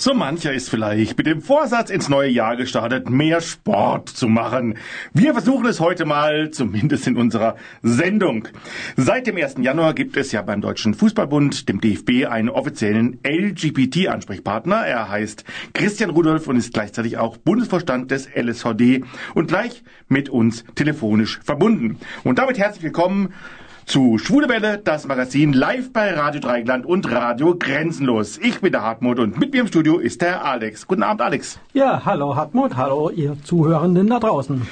So mancher ist vielleicht mit dem Vorsatz ins neue Jahr gestartet, mehr Sport zu machen. Wir versuchen es heute mal, zumindest in unserer Sendung. Seit dem 1. Januar gibt es ja beim Deutschen Fußballbund, dem DFB, einen offiziellen LGBT-Ansprechpartner. Er heißt Christian Rudolph und ist gleichzeitig auch Bundesvorstand des LSVD und gleich mit uns telefonisch verbunden. Und damit herzlich willkommen zu Schwule Welle, das Magazin live bei Radio Dreigland und Radio Grenzenlos. Ich bin der Hartmut und mit mir im Studio ist der Alex. Guten Abend, Alex. Ja, hallo Hartmut, hallo ihr Zuhörenden da draußen.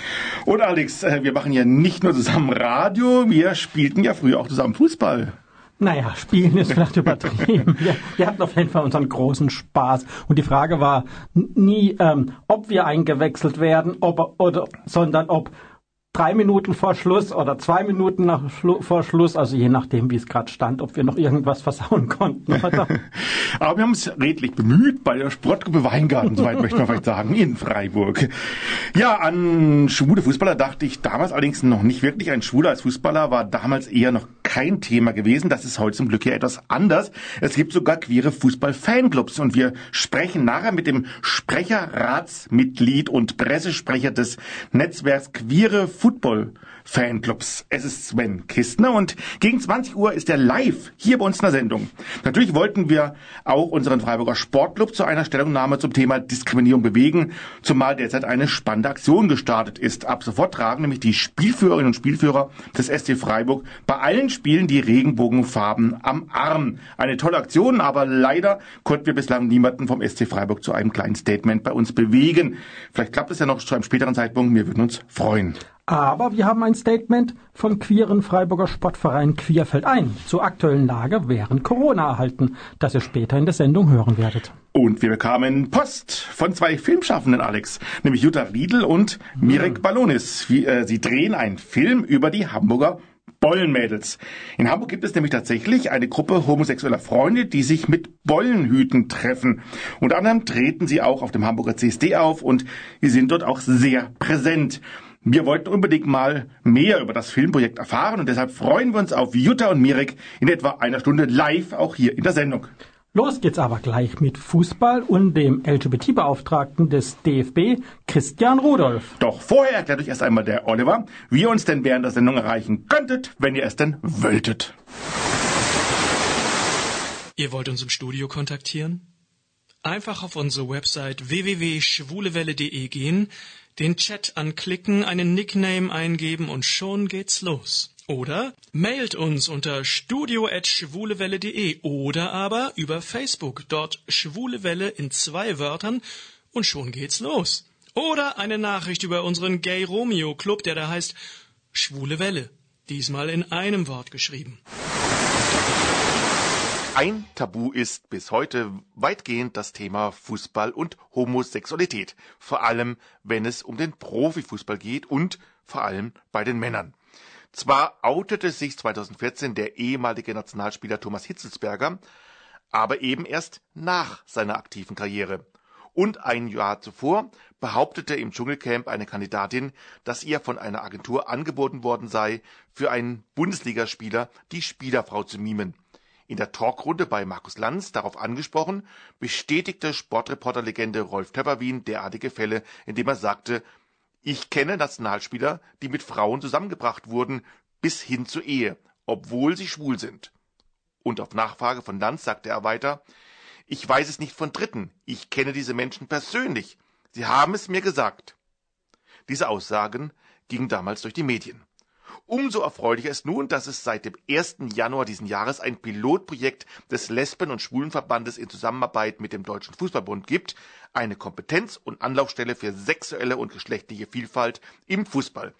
Und Alex, äh, wir machen ja nicht nur zusammen Radio, wir spielten ja früher auch zusammen Fußball. Naja, spielen ist vielleicht übertrieben. Wir, wir, hatten auf jeden Fall unseren großen Spaß. Und die Frage war nie, ähm, ob wir eingewechselt werden, ob, oder, sondern ob drei Minuten vor Schluss oder zwei Minuten nach Schlu vor Schluss, also je nachdem, wie es gerade stand, ob wir noch irgendwas versauen konnten. Aber wir haben uns redlich bemüht bei der Sportgruppe Weingarten, soweit möchte man vielleicht sagen, in Freiburg. Ja, an schwule Fußballer dachte ich damals allerdings noch nicht wirklich. Ein Schwuler als Fußballer war damals eher noch kein Thema gewesen. Das ist heute zum Glück ja etwas anders. Es gibt sogar queere Fußball-Fanclubs und wir sprechen nachher mit dem Sprecherratsmitglied und Pressesprecher des Netzwerks Queere Football Fanclubs. Es ist Sven Kistner und gegen 20 Uhr ist er live hier bei uns in der Sendung. Natürlich wollten wir auch unseren Freiburger Sportclub zu einer Stellungnahme zum Thema Diskriminierung bewegen, zumal derzeit eine spannende Aktion gestartet ist. Ab sofort tragen nämlich die Spielführerinnen und Spielführer des SC Freiburg bei allen Spielen die Regenbogenfarben am Arm. Eine tolle Aktion, aber leider konnten wir bislang niemanden vom SC Freiburg zu einem kleinen Statement bei uns bewegen. Vielleicht klappt es ja noch zu einem späteren Zeitpunkt. Wir würden uns freuen. Aber wir haben ein Statement vom queeren Freiburger Sportverein Queerfeld ein zur aktuellen Lage während Corona erhalten, das ihr später in der Sendung hören werdet. Und wir bekamen Post von zwei Filmschaffenden, Alex, nämlich Jutta Riedel und Mirek Ballonis. Äh, sie drehen einen Film über die Hamburger Bollenmädels. In Hamburg gibt es nämlich tatsächlich eine Gruppe homosexueller Freunde, die sich mit Bollenhüten treffen. Unter anderem treten sie auch auf dem Hamburger CSD auf und sie sind dort auch sehr präsent. Wir wollten unbedingt mal mehr über das Filmprojekt erfahren und deshalb freuen wir uns auf Jutta und Mirek in etwa einer Stunde live auch hier in der Sendung. Los geht's aber gleich mit Fußball und dem LGBT-Beauftragten des DFB, Christian Rudolph. Doch vorher erklärt euch erst einmal der Oliver, wie ihr uns denn während der Sendung erreichen könntet, wenn ihr es denn wolltet. Ihr wollt uns im Studio kontaktieren? Einfach auf unsere Website www.schwulewelle.de gehen, den Chat anklicken, einen Nickname eingeben und schon geht's los. Oder mailt uns unter studio.schwulewelle.de oder aber über Facebook, dort Schwule Welle in zwei Wörtern und schon geht's los. Oder eine Nachricht über unseren Gay Romeo Club, der da heißt Schwule Welle, diesmal in einem Wort geschrieben. Ein Tabu ist bis heute weitgehend das Thema Fußball und Homosexualität, vor allem wenn es um den Profifußball geht und vor allem bei den Männern. Zwar outete sich 2014 der ehemalige Nationalspieler Thomas Hitzelsberger, aber eben erst nach seiner aktiven Karriere. Und ein Jahr zuvor behauptete im Dschungelcamp eine Kandidatin, dass ihr von einer Agentur angeboten worden sei, für einen Bundesligaspieler die Spielerfrau zu mimen. In der Talkrunde bei Markus Lanz darauf angesprochen, bestätigte Sportreporterlegende Rolf Töpperwien derartige Fälle, indem er sagte, ich kenne Nationalspieler, die mit Frauen zusammengebracht wurden, bis hin zur Ehe, obwohl sie schwul sind. Und auf Nachfrage von Lanz sagte er weiter, ich weiß es nicht von Dritten, ich kenne diese Menschen persönlich, sie haben es mir gesagt. Diese Aussagen gingen damals durch die Medien. Umso erfreulicher ist nun, dass es seit dem 1. Januar diesen Jahres ein Pilotprojekt des Lesben- und Schwulenverbandes in Zusammenarbeit mit dem Deutschen Fußballbund gibt, eine Kompetenz- und Anlaufstelle für sexuelle und geschlechtliche Vielfalt im Fußball.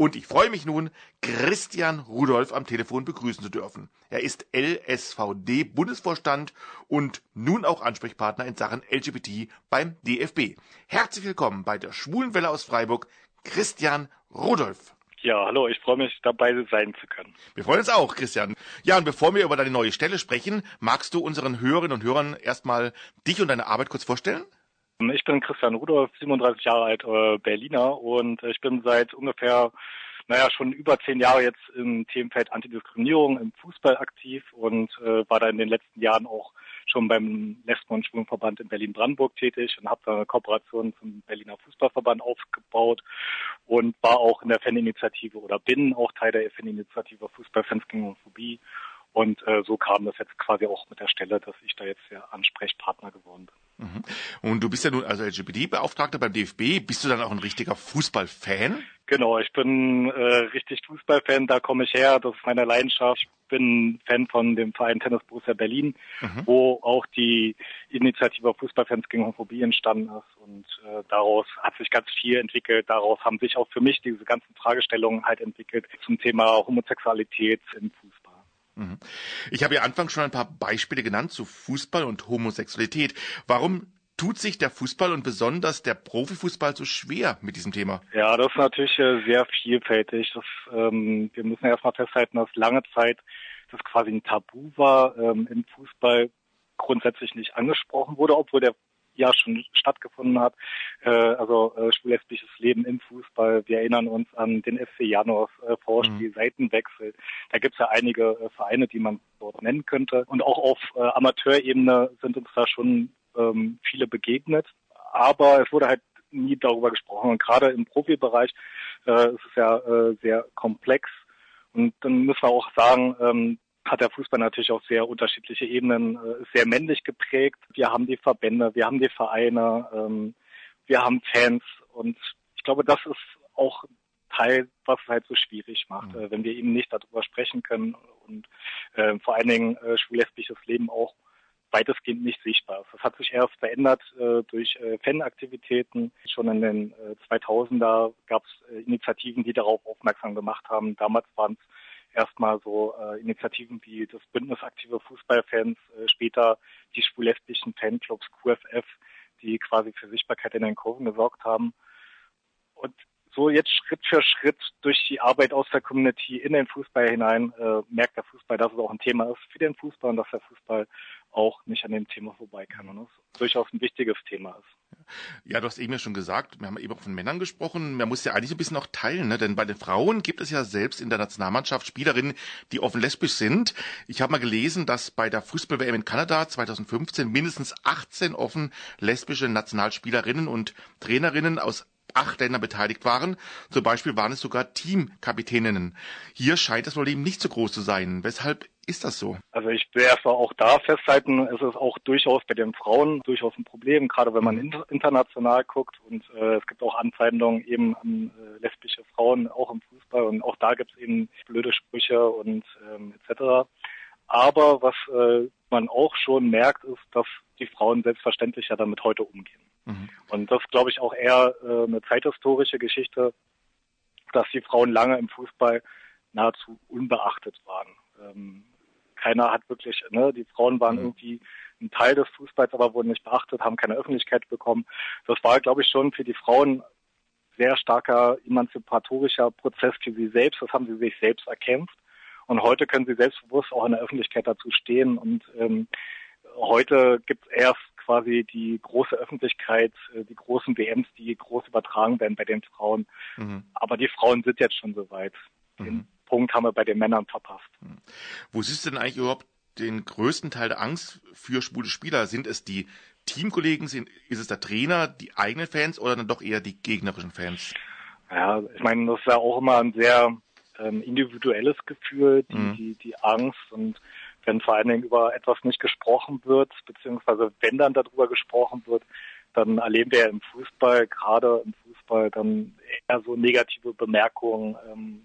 Und ich freue mich nun, Christian Rudolph am Telefon begrüßen zu dürfen. Er ist LSVD Bundesvorstand und nun auch Ansprechpartner in Sachen LGBT beim DFB. Herzlich willkommen bei der Schwulenwelle aus Freiburg, Christian Rudolph. Ja, hallo, ich freue mich dabei sein zu können. Wir freuen uns auch, Christian. Ja, und bevor wir über deine neue Stelle sprechen, magst du unseren Hörerinnen und Hörern erstmal dich und deine Arbeit kurz vorstellen? Ich bin Christian Rudolph, 37 Jahre alt, äh, Berliner und ich bin seit ungefähr, naja, schon über zehn Jahre jetzt im Themenfeld Antidiskriminierung im Fußball aktiv und äh, war da in den letzten Jahren auch schon beim Lesben- Schwulenverband in Berlin-Brandenburg tätig und habe da eine Kooperation zum Berliner Fußballverband aufgebaut und war auch in der Faninitiative oder bin auch Teil der Faninitiative Fußballfans gegen Homophobie. Und äh, so kam das jetzt quasi auch mit der Stelle, dass ich da jetzt der Ansprechpartner geworden bin. Mhm. Und du bist ja nun also LGBT-Beauftragter beim DFB. Bist du dann auch ein richtiger Fußballfan? Genau, ich bin äh, richtig Fußballfan, da komme ich her, das ist meine Leidenschaft. Ich bin Fan von dem Verein Tennis Borussia Berlin, mhm. wo auch die Initiative Fußballfans gegen Homophobie entstanden ist und äh, daraus hat sich ganz viel entwickelt. Daraus haben sich auch für mich diese ganzen Fragestellungen halt entwickelt zum Thema Homosexualität im Fußball. Mhm. Ich habe ja anfangs schon ein paar Beispiele genannt zu Fußball und Homosexualität. Warum tut sich der Fußball und besonders der Profifußball so schwer mit diesem Thema? Ja, das ist natürlich äh, sehr vielfältig. Das, ähm, wir müssen erstmal festhalten, dass lange Zeit das quasi ein Tabu war, ähm, im Fußball grundsätzlich nicht angesprochen wurde, obwohl der ja schon stattgefunden hat. Äh, also äh, schwul-lesbisches Leben im Fußball. Wir erinnern uns an den FC Januars äh, Vorspiel, mhm. Seitenwechsel. Da gibt es ja einige äh, Vereine, die man dort nennen könnte. Und auch auf äh, Amateurebene sind uns da schon ähm, viele begegnet. Aber es wurde halt nie darüber gesprochen. Und gerade im Profibereich äh, ist es ja äh, sehr komplex. Und dann müssen wir auch sagen, ähm, hat der Fußball natürlich auch sehr unterschiedliche Ebenen, äh, sehr männlich geprägt. Wir haben die Verbände, wir haben die Vereine, ähm, wir haben Fans und ich glaube, das ist auch Teil, was es halt so schwierig macht, mhm. äh, wenn wir eben nicht darüber sprechen können und äh, vor allen Dingen äh, schwul-lesbisches Leben auch weitestgehend nicht sichtbar ist. Das hat sich erst verändert äh, durch äh, Fanaktivitäten. Schon in den äh, 2000er gab es äh, Initiativen, die darauf aufmerksam gemacht haben. Damals waren es erstmal so äh, Initiativen wie das Bündnis aktive Fußballfans, äh, später die schwul-lesbischen Fanclubs QFF, die quasi für Sichtbarkeit in den Kurven gesorgt haben. Und so jetzt Schritt für Schritt durch die Arbeit aus der Community in den Fußball hinein äh, merkt der Fußball, dass es auch ein Thema ist für den Fußball und dass der Fußball auch nicht an dem Thema vorbei und es durchaus ein wichtiges Thema ist. Ja, du hast eben ja schon gesagt, wir haben eben auch von Männern gesprochen. Man muss ja eigentlich ein bisschen auch teilen, ne? denn bei den Frauen gibt es ja selbst in der Nationalmannschaft Spielerinnen, die offen lesbisch sind. Ich habe mal gelesen, dass bei der Fußball-WM in Kanada 2015 mindestens 18 offen lesbische Nationalspielerinnen und Trainerinnen aus acht Länder beteiligt waren. Zum Beispiel waren es sogar Teamkapitäninnen. Hier scheint das Problem nicht so groß zu sein. Weshalb ist das so? Also ich erstmal auch da festhalten, es ist auch durchaus bei den Frauen durchaus ein Problem, gerade wenn man mhm. international guckt und äh, es gibt auch Anfeindungen eben an äh, lesbische Frauen, auch im Fußball und auch da gibt es eben blöde Sprüche und ähm, etc. Aber was äh, man auch schon merkt, ist, dass die Frauen selbstverständlich ja damit heute umgehen. Mhm. Und das glaube ich auch eher äh, eine zeithistorische Geschichte, dass die Frauen lange im Fußball nahezu unbeachtet waren. Ähm, keiner hat wirklich, ne, die Frauen waren mhm. irgendwie ein Teil des Fußballs, aber wurden nicht beachtet, haben keine Öffentlichkeit bekommen. Das war, glaube ich, schon für die Frauen sehr starker emanzipatorischer Prozess für sie selbst. Das haben sie sich selbst erkämpft. Und heute können sie selbstbewusst auch in der Öffentlichkeit dazu stehen. Und ähm, heute gibt es erst quasi die große Öffentlichkeit, äh, die großen WMs, die groß übertragen werden bei den Frauen. Mhm. Aber die Frauen sind jetzt schon soweit. Den mhm. Punkt haben wir bei den Männern verpasst. Mhm. Wo siehst du denn eigentlich überhaupt den größten Teil der Angst für schwule Spieler? Sind es die Teamkollegen, sind, ist es der Trainer, die eigenen Fans oder dann doch eher die gegnerischen Fans? Ja, ich meine, das ist ja auch immer ein sehr ähm, individuelles Gefühl, die, mhm. die, die Angst und wenn vor allen Dingen über etwas nicht gesprochen wird, beziehungsweise wenn dann darüber gesprochen wird, dann erleben wir im Fußball, gerade im Fußball, dann eher so negative Bemerkungen, ähm,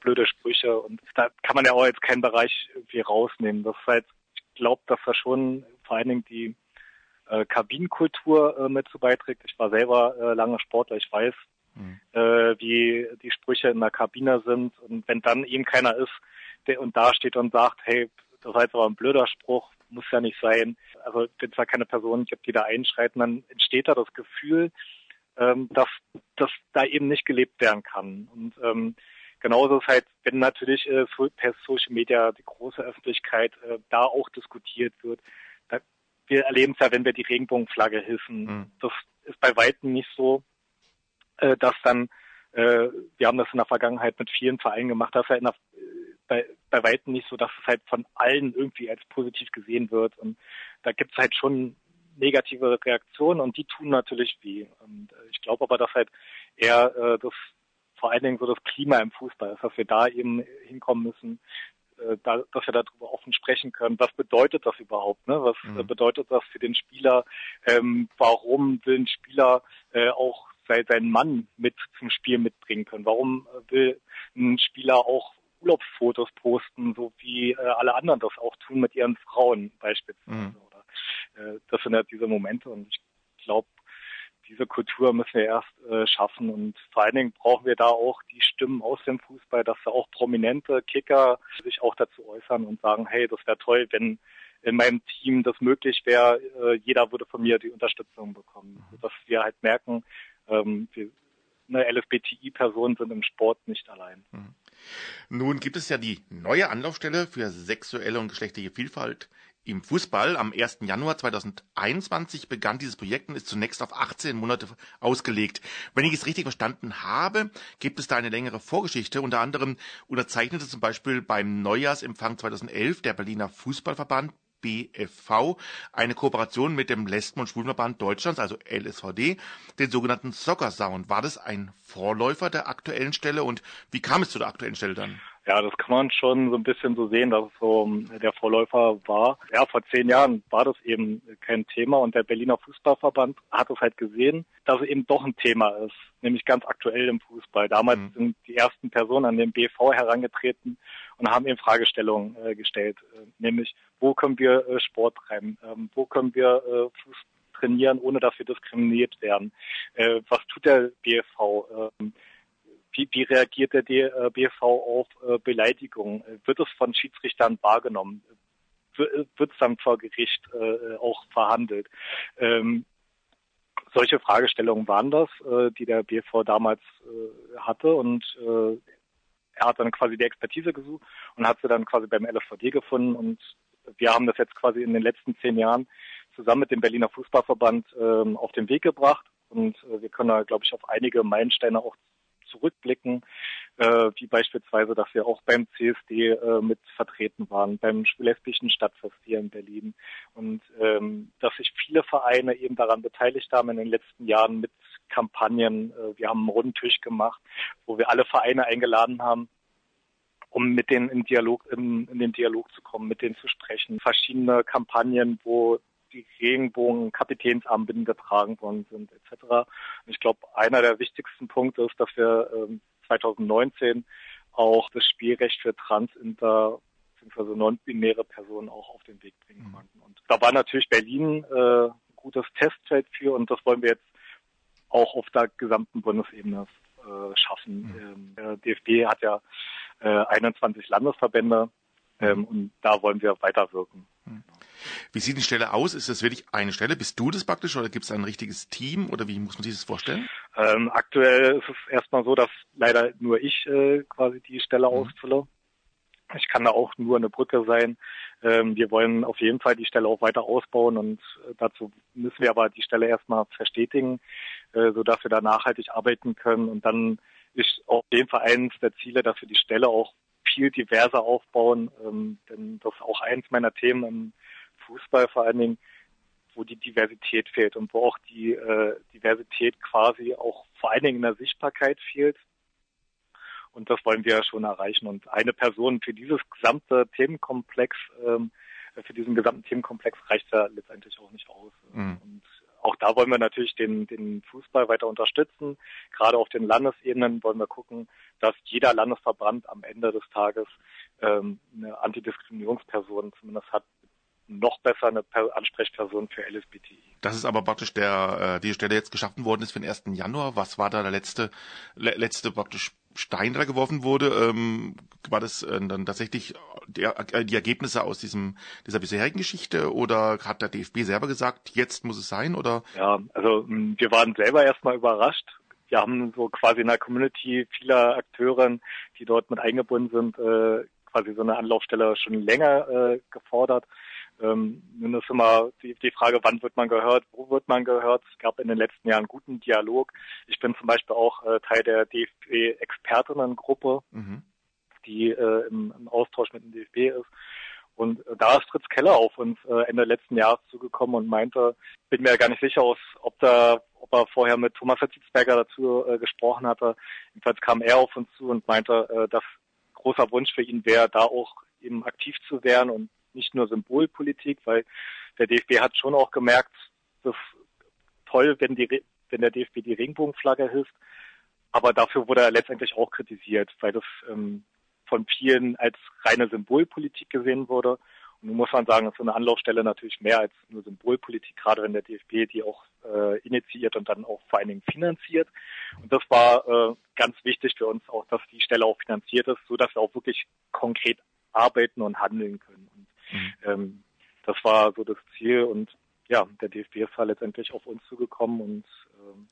blöde Sprüche und da kann man ja auch jetzt keinen Bereich irgendwie rausnehmen. Das ist halt, ich glaube, dass da schon vor allen Dingen die äh, Kabinenkultur äh, mit zu beiträgt. Ich war selber äh, lange Sportler, ich weiß, mhm. äh, wie die Sprüche in der Kabine sind und wenn dann eben keiner ist, der und da steht und sagt, hey, das war jetzt aber ein blöder Spruch, muss ja nicht sein. Also wenn es da keine Person gibt, die da einschreiten, dann entsteht da das Gefühl, ähm, dass das da eben nicht gelebt werden kann. Und ähm, genauso ist halt, wenn natürlich äh, per Social Media die große Öffentlichkeit äh, da auch diskutiert wird. Da, wir erleben es ja, wenn wir die Regenbogenflagge hissen. Mhm. Das ist bei weitem nicht so, äh, dass dann, äh, wir haben das in der Vergangenheit mit vielen Vereinen gemacht, dass ja in der bei, bei weitem nicht so, dass es halt von allen irgendwie als positiv gesehen wird. Und da gibt es halt schon negative Reaktionen und die tun natürlich weh. Und äh, ich glaube aber, dass halt eher äh, das vor allen Dingen so das Klima im Fußball ist, dass wir da eben hinkommen müssen, äh, da, dass wir darüber offen sprechen können. Was bedeutet das überhaupt? Ne? Was mhm. bedeutet das für den Spieler? Ähm, warum will ein Spieler äh, auch seinen Mann mit zum Spiel mitbringen können? Warum will ein Spieler auch Urlaubsfotos posten, so wie äh, alle anderen das auch tun mit ihren Frauen beispielsweise? Mhm. Oder, äh, das sind ja diese Momente und ich glaube, diese Kultur müssen wir erst äh, schaffen und vor allen Dingen brauchen wir da auch die Stimmen aus dem Fußball, dass da auch prominente Kicker sich auch dazu äußern und sagen, hey, das wäre toll, wenn in meinem Team das möglich wäre, äh, jeder würde von mir die Unterstützung bekommen. Mhm. Dass wir halt merken, ähm, wir, eine LSBTI-Personen sind im Sport nicht allein. Mhm. Nun gibt es ja die neue Anlaufstelle für sexuelle und geschlechtliche Vielfalt im Fußball. Am 1. Januar 2021 begann dieses Projekt und ist zunächst auf 18 Monate ausgelegt. Wenn ich es richtig verstanden habe, gibt es da eine längere Vorgeschichte. Unter anderem unterzeichnete zum Beispiel beim Neujahrsempfang 2011 der Berliner Fußballverband BFV eine Kooperation mit dem Lesben- und Schwulenverband Deutschlands, also LSVD, den sogenannten Soccer Sound. War das ein Vorläufer der aktuellen Stelle und wie kam es zu der aktuellen Stelle dann? Ja, das kann man schon so ein bisschen so sehen, dass es so ähm, der Vorläufer war. Ja, vor zehn Jahren war das eben kein Thema und der Berliner Fußballverband hat es halt gesehen, dass es eben doch ein Thema ist, nämlich ganz aktuell im Fußball. Damals mhm. sind die ersten Personen an den BV herangetreten und haben eben Fragestellungen äh, gestellt, äh, nämlich wo können wir äh, Sport treiben, ähm, wo können wir äh, Fuß trainieren, ohne dass wir diskriminiert werden. Äh, was tut der BFV? Ähm, wie, wie reagiert der BV auf äh, Beleidigungen? Wird es von Schiedsrichtern wahrgenommen? Wird es dann vor Gericht äh, auch verhandelt? Ähm, solche Fragestellungen waren das, äh, die der BV damals äh, hatte und äh, er hat dann quasi die Expertise gesucht und hat sie dann quasi beim LFVD gefunden. Und wir haben das jetzt quasi in den letzten zehn Jahren zusammen mit dem Berliner Fußballverband ähm, auf den Weg gebracht. Und äh, wir können da, glaube ich, auf einige Meilensteine auch zurückblicken, äh, wie beispielsweise, dass wir auch beim CSD äh, mit vertreten waren, beim lesbischen Stadtfest hier in Berlin und ähm, dass sich viele Vereine eben daran beteiligt haben in den letzten Jahren mit Kampagnen. Äh, wir haben einen runden Tisch gemacht, wo wir alle Vereine eingeladen haben, um mit denen im Dialog, in, in den Dialog zu kommen, mit denen zu sprechen. Verschiedene Kampagnen, wo die Regenbogen Kapitänsarmbinden getragen worden sind etc. Und ich glaube, einer der wichtigsten Punkte ist, dass wir ähm, 2019 auch das Spielrecht für Trans, Inter bzw. non-binäre Personen auch auf den Weg bringen mhm. konnten. Und da war natürlich Berlin äh, ein gutes Testfeld für und das wollen wir jetzt auch auf der gesamten Bundesebene äh, schaffen. Mhm. Ähm, der DFB hat ja äh, 21 Landesverbände ähm, und da wollen wir weiterwirken. Mhm. Wie sieht die Stelle aus? Ist das wirklich eine Stelle? Bist du das praktisch oder gibt es ein richtiges Team oder wie muss man sich das vorstellen? Ähm, aktuell ist es erstmal so, dass leider nur ich äh, quasi die Stelle mhm. ausfülle. Ich kann da auch nur eine Brücke sein. Ähm, wir wollen auf jeden Fall die Stelle auch weiter ausbauen und äh, dazu müssen wir aber die Stelle erstmal verstetigen, äh, sodass wir da nachhaltig arbeiten können. Und dann ist auf jeden Fall eines der Ziele, dass wir die Stelle auch viel diverser aufbauen, ähm, denn das ist auch eins meiner Themen im Fußball vor allen Dingen, wo die Diversität fehlt und wo auch die äh, Diversität quasi auch vor allen Dingen in der Sichtbarkeit fehlt. Und das wollen wir ja schon erreichen. Und eine Person für dieses gesamte Themenkomplex, ähm, für diesen gesamten Themenkomplex reicht ja letztendlich auch nicht aus. Mhm. Und auch da wollen wir natürlich den, den Fußball weiter unterstützen. Gerade auf den Landesebenen wollen wir gucken, dass jeder Landesverband am Ende des Tages ähm, eine Antidiskriminierungsperson zumindest hat, noch besser eine Ansprechperson für LSBTI. Das ist aber praktisch der, äh, die Stelle jetzt geschaffen worden ist für den 1. Januar. Was war da der letzte, letzte praktisch Stein da geworfen wurde? Ähm, war das äh, dann tatsächlich der, äh, die Ergebnisse aus diesem, dieser bisherigen Geschichte oder hat der DFB selber gesagt, jetzt muss es sein oder? Ja, also wir waren selber erstmal überrascht. Wir haben so quasi in der Community vieler Akteuren, die dort mit eingebunden sind, äh, quasi so eine Anlaufstelle schon länger äh, gefordert. Ähm, nun ist immer die, die Frage, wann wird man gehört, wo wird man gehört. Es gab in den letzten Jahren guten Dialog. Ich bin zum Beispiel auch äh, Teil der DFB-Expertinnengruppe, mhm. die äh, im, im Austausch mit dem DFB ist. Und äh, da ist Fritz Keller auf uns äh, Ende letzten Jahres zugekommen und meinte, bin mir gar nicht sicher, aus, ob da, ob er vorher mit Thomas Hitzberger dazu äh, gesprochen hatte. Jedenfalls kam er auf uns zu und meinte, äh, dass großer Wunsch für ihn wäre, da auch eben aktiv zu werden und nicht nur Symbolpolitik, weil der DFB hat schon auch gemerkt, dass toll, wenn die, wenn der DFB die Regenbogenflagge hilft, aber dafür wurde er letztendlich auch kritisiert, weil das ähm, von vielen als reine Symbolpolitik gesehen wurde. Und nun muss man sagen, das ist so eine Anlaufstelle natürlich mehr als nur Symbolpolitik, gerade wenn der DFB die auch äh, initiiert und dann auch vor allen Dingen finanziert. Und das war äh, ganz wichtig für uns auch, dass die Stelle auch finanziert ist, so dass wir auch wirklich konkret arbeiten und handeln können. Und mhm. ähm, das war so das Ziel und ja, der DFB ist halt letztendlich auf uns zugekommen und ähm,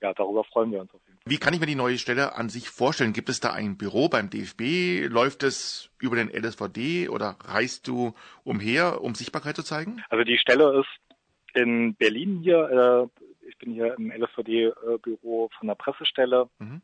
ja, darüber freuen wir uns auf jeden Fall. Wie kann ich mir die neue Stelle an sich vorstellen? Gibt es da ein Büro beim DFB? Läuft es über den LSVD oder reist du umher, um Sichtbarkeit zu zeigen? Also die Stelle ist in Berlin hier. Äh, ich bin hier im LSVD-Büro von der Pressestelle. Mhm.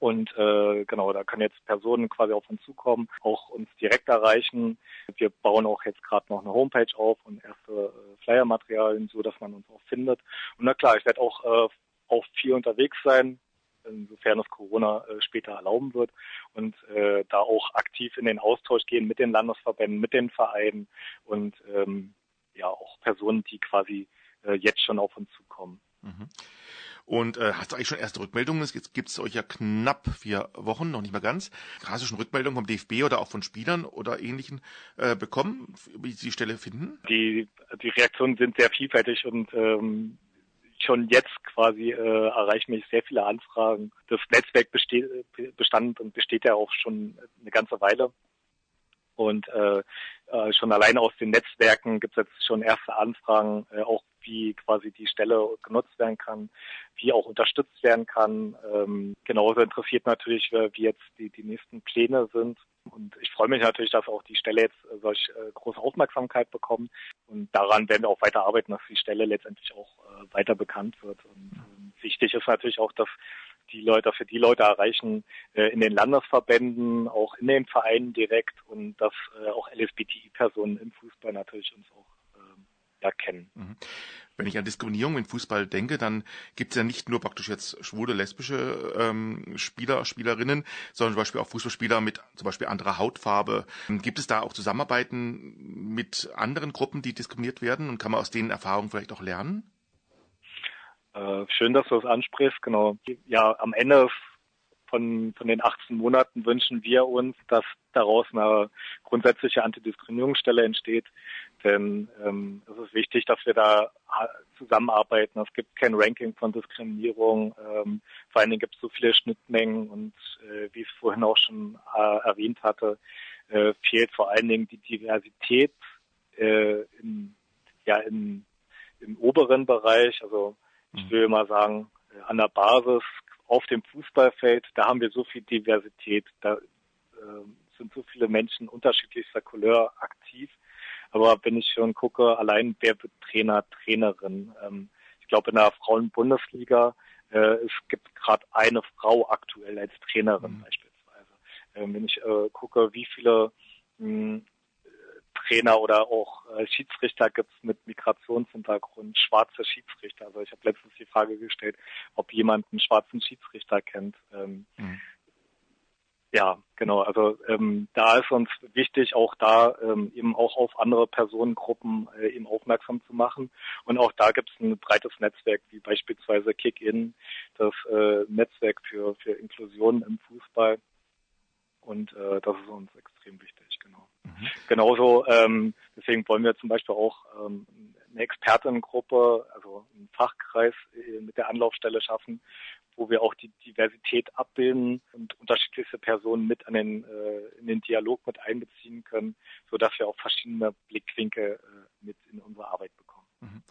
Und äh, genau, da können jetzt Personen quasi auf uns zukommen, auch uns direkt erreichen. Wir bauen auch jetzt gerade noch eine Homepage auf und erste äh, Flyer-Materialien, so dass man uns auch findet. Und na klar, ich werde auch äh, auch viel unterwegs sein, insofern es Corona äh, später erlauben wird und äh, da auch aktiv in den Austausch gehen mit den Landesverbänden, mit den Vereinen und ähm, ja auch Personen, die quasi äh, jetzt schon auf uns zukommen. Mhm. Und äh, hast du eigentlich schon erste Rückmeldungen? Jetzt gibt es euch ja knapp vier Wochen, noch nicht mal ganz. Hast du schon Rückmeldungen vom DFB oder auch von Spielern oder Ähnlichen äh, bekommen, wie sie die Stelle finden? Die, die Reaktionen sind sehr vielfältig und ähm, schon jetzt quasi äh, erreichen mich sehr viele Anfragen. Das Netzwerk besteht, bestand und besteht ja auch schon eine ganze Weile. Und äh, äh, schon allein aus den Netzwerken gibt es jetzt schon erste Anfragen, äh, auch wie quasi die Stelle genutzt werden kann, wie auch unterstützt werden kann. Ähm, genauso interessiert natürlich, wie jetzt die, die nächsten Pläne sind. Und ich freue mich natürlich, dass auch die Stelle jetzt äh, solch äh, große Aufmerksamkeit bekommt. Und daran werden wir auch weiter arbeiten, dass die Stelle letztendlich auch äh, weiter bekannt wird. Und äh, wichtig ist natürlich auch, dass die Leute, für die Leute erreichen äh, in den Landesverbänden, auch in den Vereinen direkt und dass äh, auch LSBTI-Personen im Fußball natürlich uns auch äh, ja, kennen. Mhm. Wenn ich an Diskriminierung im Fußball denke, dann gibt es ja nicht nur praktisch jetzt schwule, lesbische ähm, Spieler, Spielerinnen, sondern zum Beispiel auch Fußballspieler mit zum Beispiel anderer Hautfarbe. Gibt es da auch Zusammenarbeiten mit anderen Gruppen, die diskriminiert werden und kann man aus denen Erfahrungen vielleicht auch lernen? Äh, schön, dass du das ansprichst. Genau. Ja, am Ende von, von den 18 Monaten wünschen wir uns, dass daraus eine grundsätzliche Antidiskriminierungsstelle entsteht. Denn ähm, es ist wichtig, dass wir da zusammenarbeiten. Es gibt kein Ranking von Diskriminierung. Ähm, vor allen Dingen gibt es so viele Schnittmengen und äh, wie ich es vorhin auch schon äh, erwähnt hatte, äh, fehlt vor allen Dingen die Diversität äh, in, ja, in, im oberen Bereich. Also ich mhm. will mal sagen, an der Basis auf dem Fußballfeld, da haben wir so viel Diversität, da äh, sind so viele Menschen unterschiedlichster Couleur aktiv. Aber wenn ich schon gucke, allein wer wird Trainer, Trainerin? Ähm, ich glaube in der Frauenbundesliga äh, es gibt gerade eine Frau aktuell als Trainerin mhm. beispielsweise. Ähm, wenn ich äh, gucke, wie viele mh, Trainer oder auch äh, Schiedsrichter gibt es mit Migrationshintergrund, schwarze Schiedsrichter. Also ich habe letztens die Frage gestellt, ob jemand einen schwarzen Schiedsrichter kennt. Ähm, mhm. Ja, genau. Also ähm, da ist uns wichtig, auch da ähm, eben auch auf andere Personengruppen äh, eben aufmerksam zu machen. Und auch da gibt es ein breites Netzwerk, wie beispielsweise Kick-In, das äh, Netzwerk für, für Inklusion im Fußball. Und äh, das ist uns extrem wichtig, genau. Mhm. Genauso, ähm, deswegen wollen wir zum Beispiel auch ähm, eine Expertengruppe, also einen Fachkreis äh, mit der Anlaufstelle schaffen, wo wir auch die Diversität abbilden und unterschiedlichste Personen mit an den, äh, in den Dialog mit einbeziehen können, so dass wir auch verschiedene Blickwinkel äh, mit in unsere Arbeit bekommen. Mhm.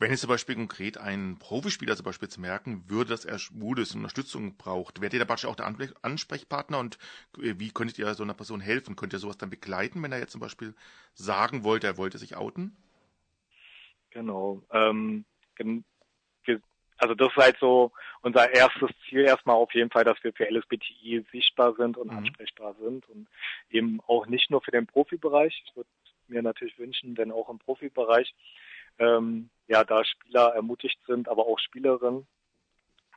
Wenn jetzt zum Beispiel konkret ein Profispieler zum Beispiel zu merken würde, dass er schwul ist und Unterstützung braucht, wärt ihr da praktisch auch der Ansprechpartner und äh, wie könntet ihr so einer Person helfen? Könnt ihr sowas dann begleiten, wenn er jetzt zum Beispiel sagen wollte, er wollte sich outen? Genau. Ähm, also das ist halt so unser erstes Ziel erstmal auf jeden Fall, dass wir für LSBTI sichtbar sind und mhm. ansprechbar sind und eben auch nicht nur für den Profibereich. Ich würde mir natürlich wünschen, denn auch im Profibereich, ähm, ja, da Spieler ermutigt sind, aber auch Spielerinnen